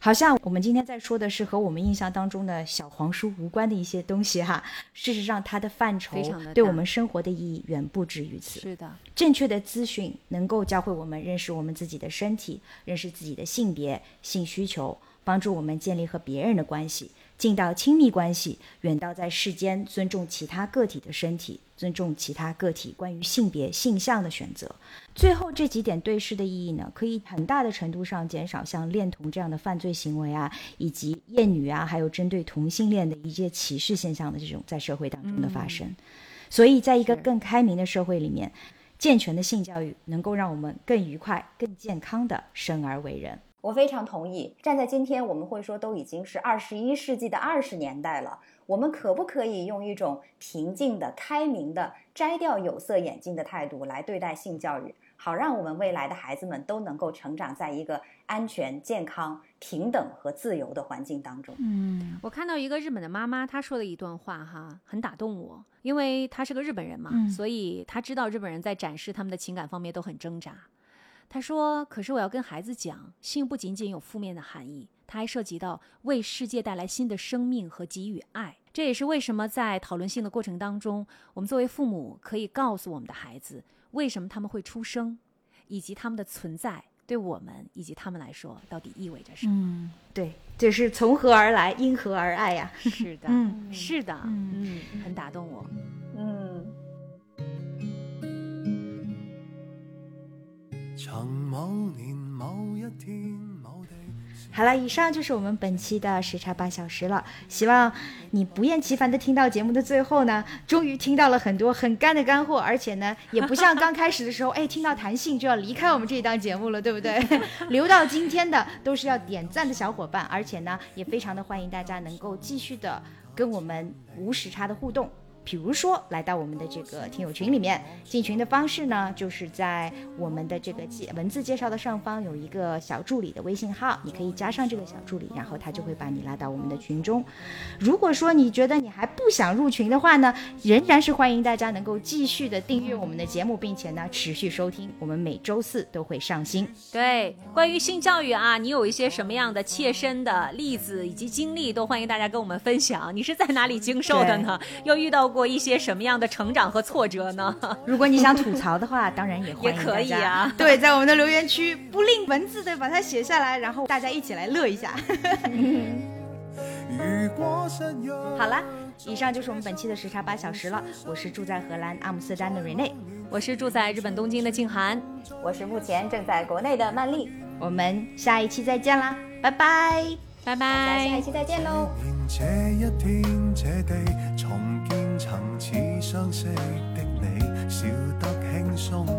好像我们今天在说的是和我们印象当中的小黄书无关的一些东西哈，事实上它的范畴对我们生活的意义远不止于此。是的，正确的资讯能够教会我们认识我们自己的身体，认识自己的性别、性需求，帮助我们建立和别人的关系，近到亲密关系，远到在世间尊重其他个体的身体，尊重其他个体关于性别、性向的选择。最后这几点对视的意义呢，可以很大的程度上减少像恋童这样的犯罪行为啊，以及厌女啊，还有针对同性恋的一些歧视现象的这种在社会当中的发生。所以，在一个更开明的社会里面，健全的性教育能够让我们更愉快、更健康的生而为人。我非常同意。站在今天，我们会说都已经是二十一世纪的二十年代了，我们可不可以用一种平静的、开明的、摘掉有色眼镜的态度来对待性教育，好让我们未来的孩子们都能够成长在一个安全、健康、平等和自由的环境当中？嗯我看到一个日本的妈妈，她说的一段话哈，很打动我，因为她是个日本人嘛，嗯所以她知道日本人在展示他们的情感方面都很挣扎。她说：“可是我要跟孩子讲，性不仅仅有负面的含义，它还涉及到为世界带来新的生命和给予爱。这也是为什么在讨论性的过程当中，我们作为父母可以告诉我们的孩子，为什么他们会出生，以及他们的存在对我们以及他们来说到底意味着什么。嗯，对，这是从何而来，因何而爱呀、是的，嗯是的，嗯嗯，很打动我。嗯。好了，以上就是我们本期的时差八小时了。希望你不厌其烦的听到节目的最后呢，终于听到了很多很干的干货，而且呢，也不像刚开始的时候，哎，听到弹性就要离开我们这一档节目了，对不对？[laughs] [laughs] 留到今天的都是要点赞的小伙伴，而且呢，也非常的欢迎大家能够继续的跟我们无时差的互动。比如说，来到我们的这个听友群里面，进群的方式呢，就是在我们的这个介文字介绍的上方有一个小助理的微信号，你可以加上这个小助理，然后他就会把你拉到我们的群中。如果说你觉得你还不想入群的话呢，仍然是欢迎大家能够继续的订阅我们的节目，并且呢持续收听，我们每周四都会上新。对，关于性教育啊，你有一些什么样的切身的例子以及经历，都欢迎大家跟我们分享。你是在哪里经受的呢？又遇到过一些什么样的成长和挫折呢？[laughs] 如果你想吐槽的话，当然也 [laughs] 也可以啊对，在我们的留言区不吝文字的把它写下来，然后大家一起来乐一下。[laughs] 好了，以上就是我们本期的时差八小时了。我是住在荷兰阿姆斯特丹的 Rene，我是住在日本东京的静涵，我是目前正在国内的曼丽，我们下一期再见啦，拜拜。拜大家下一。期再见喽。相识的你，笑得轻松。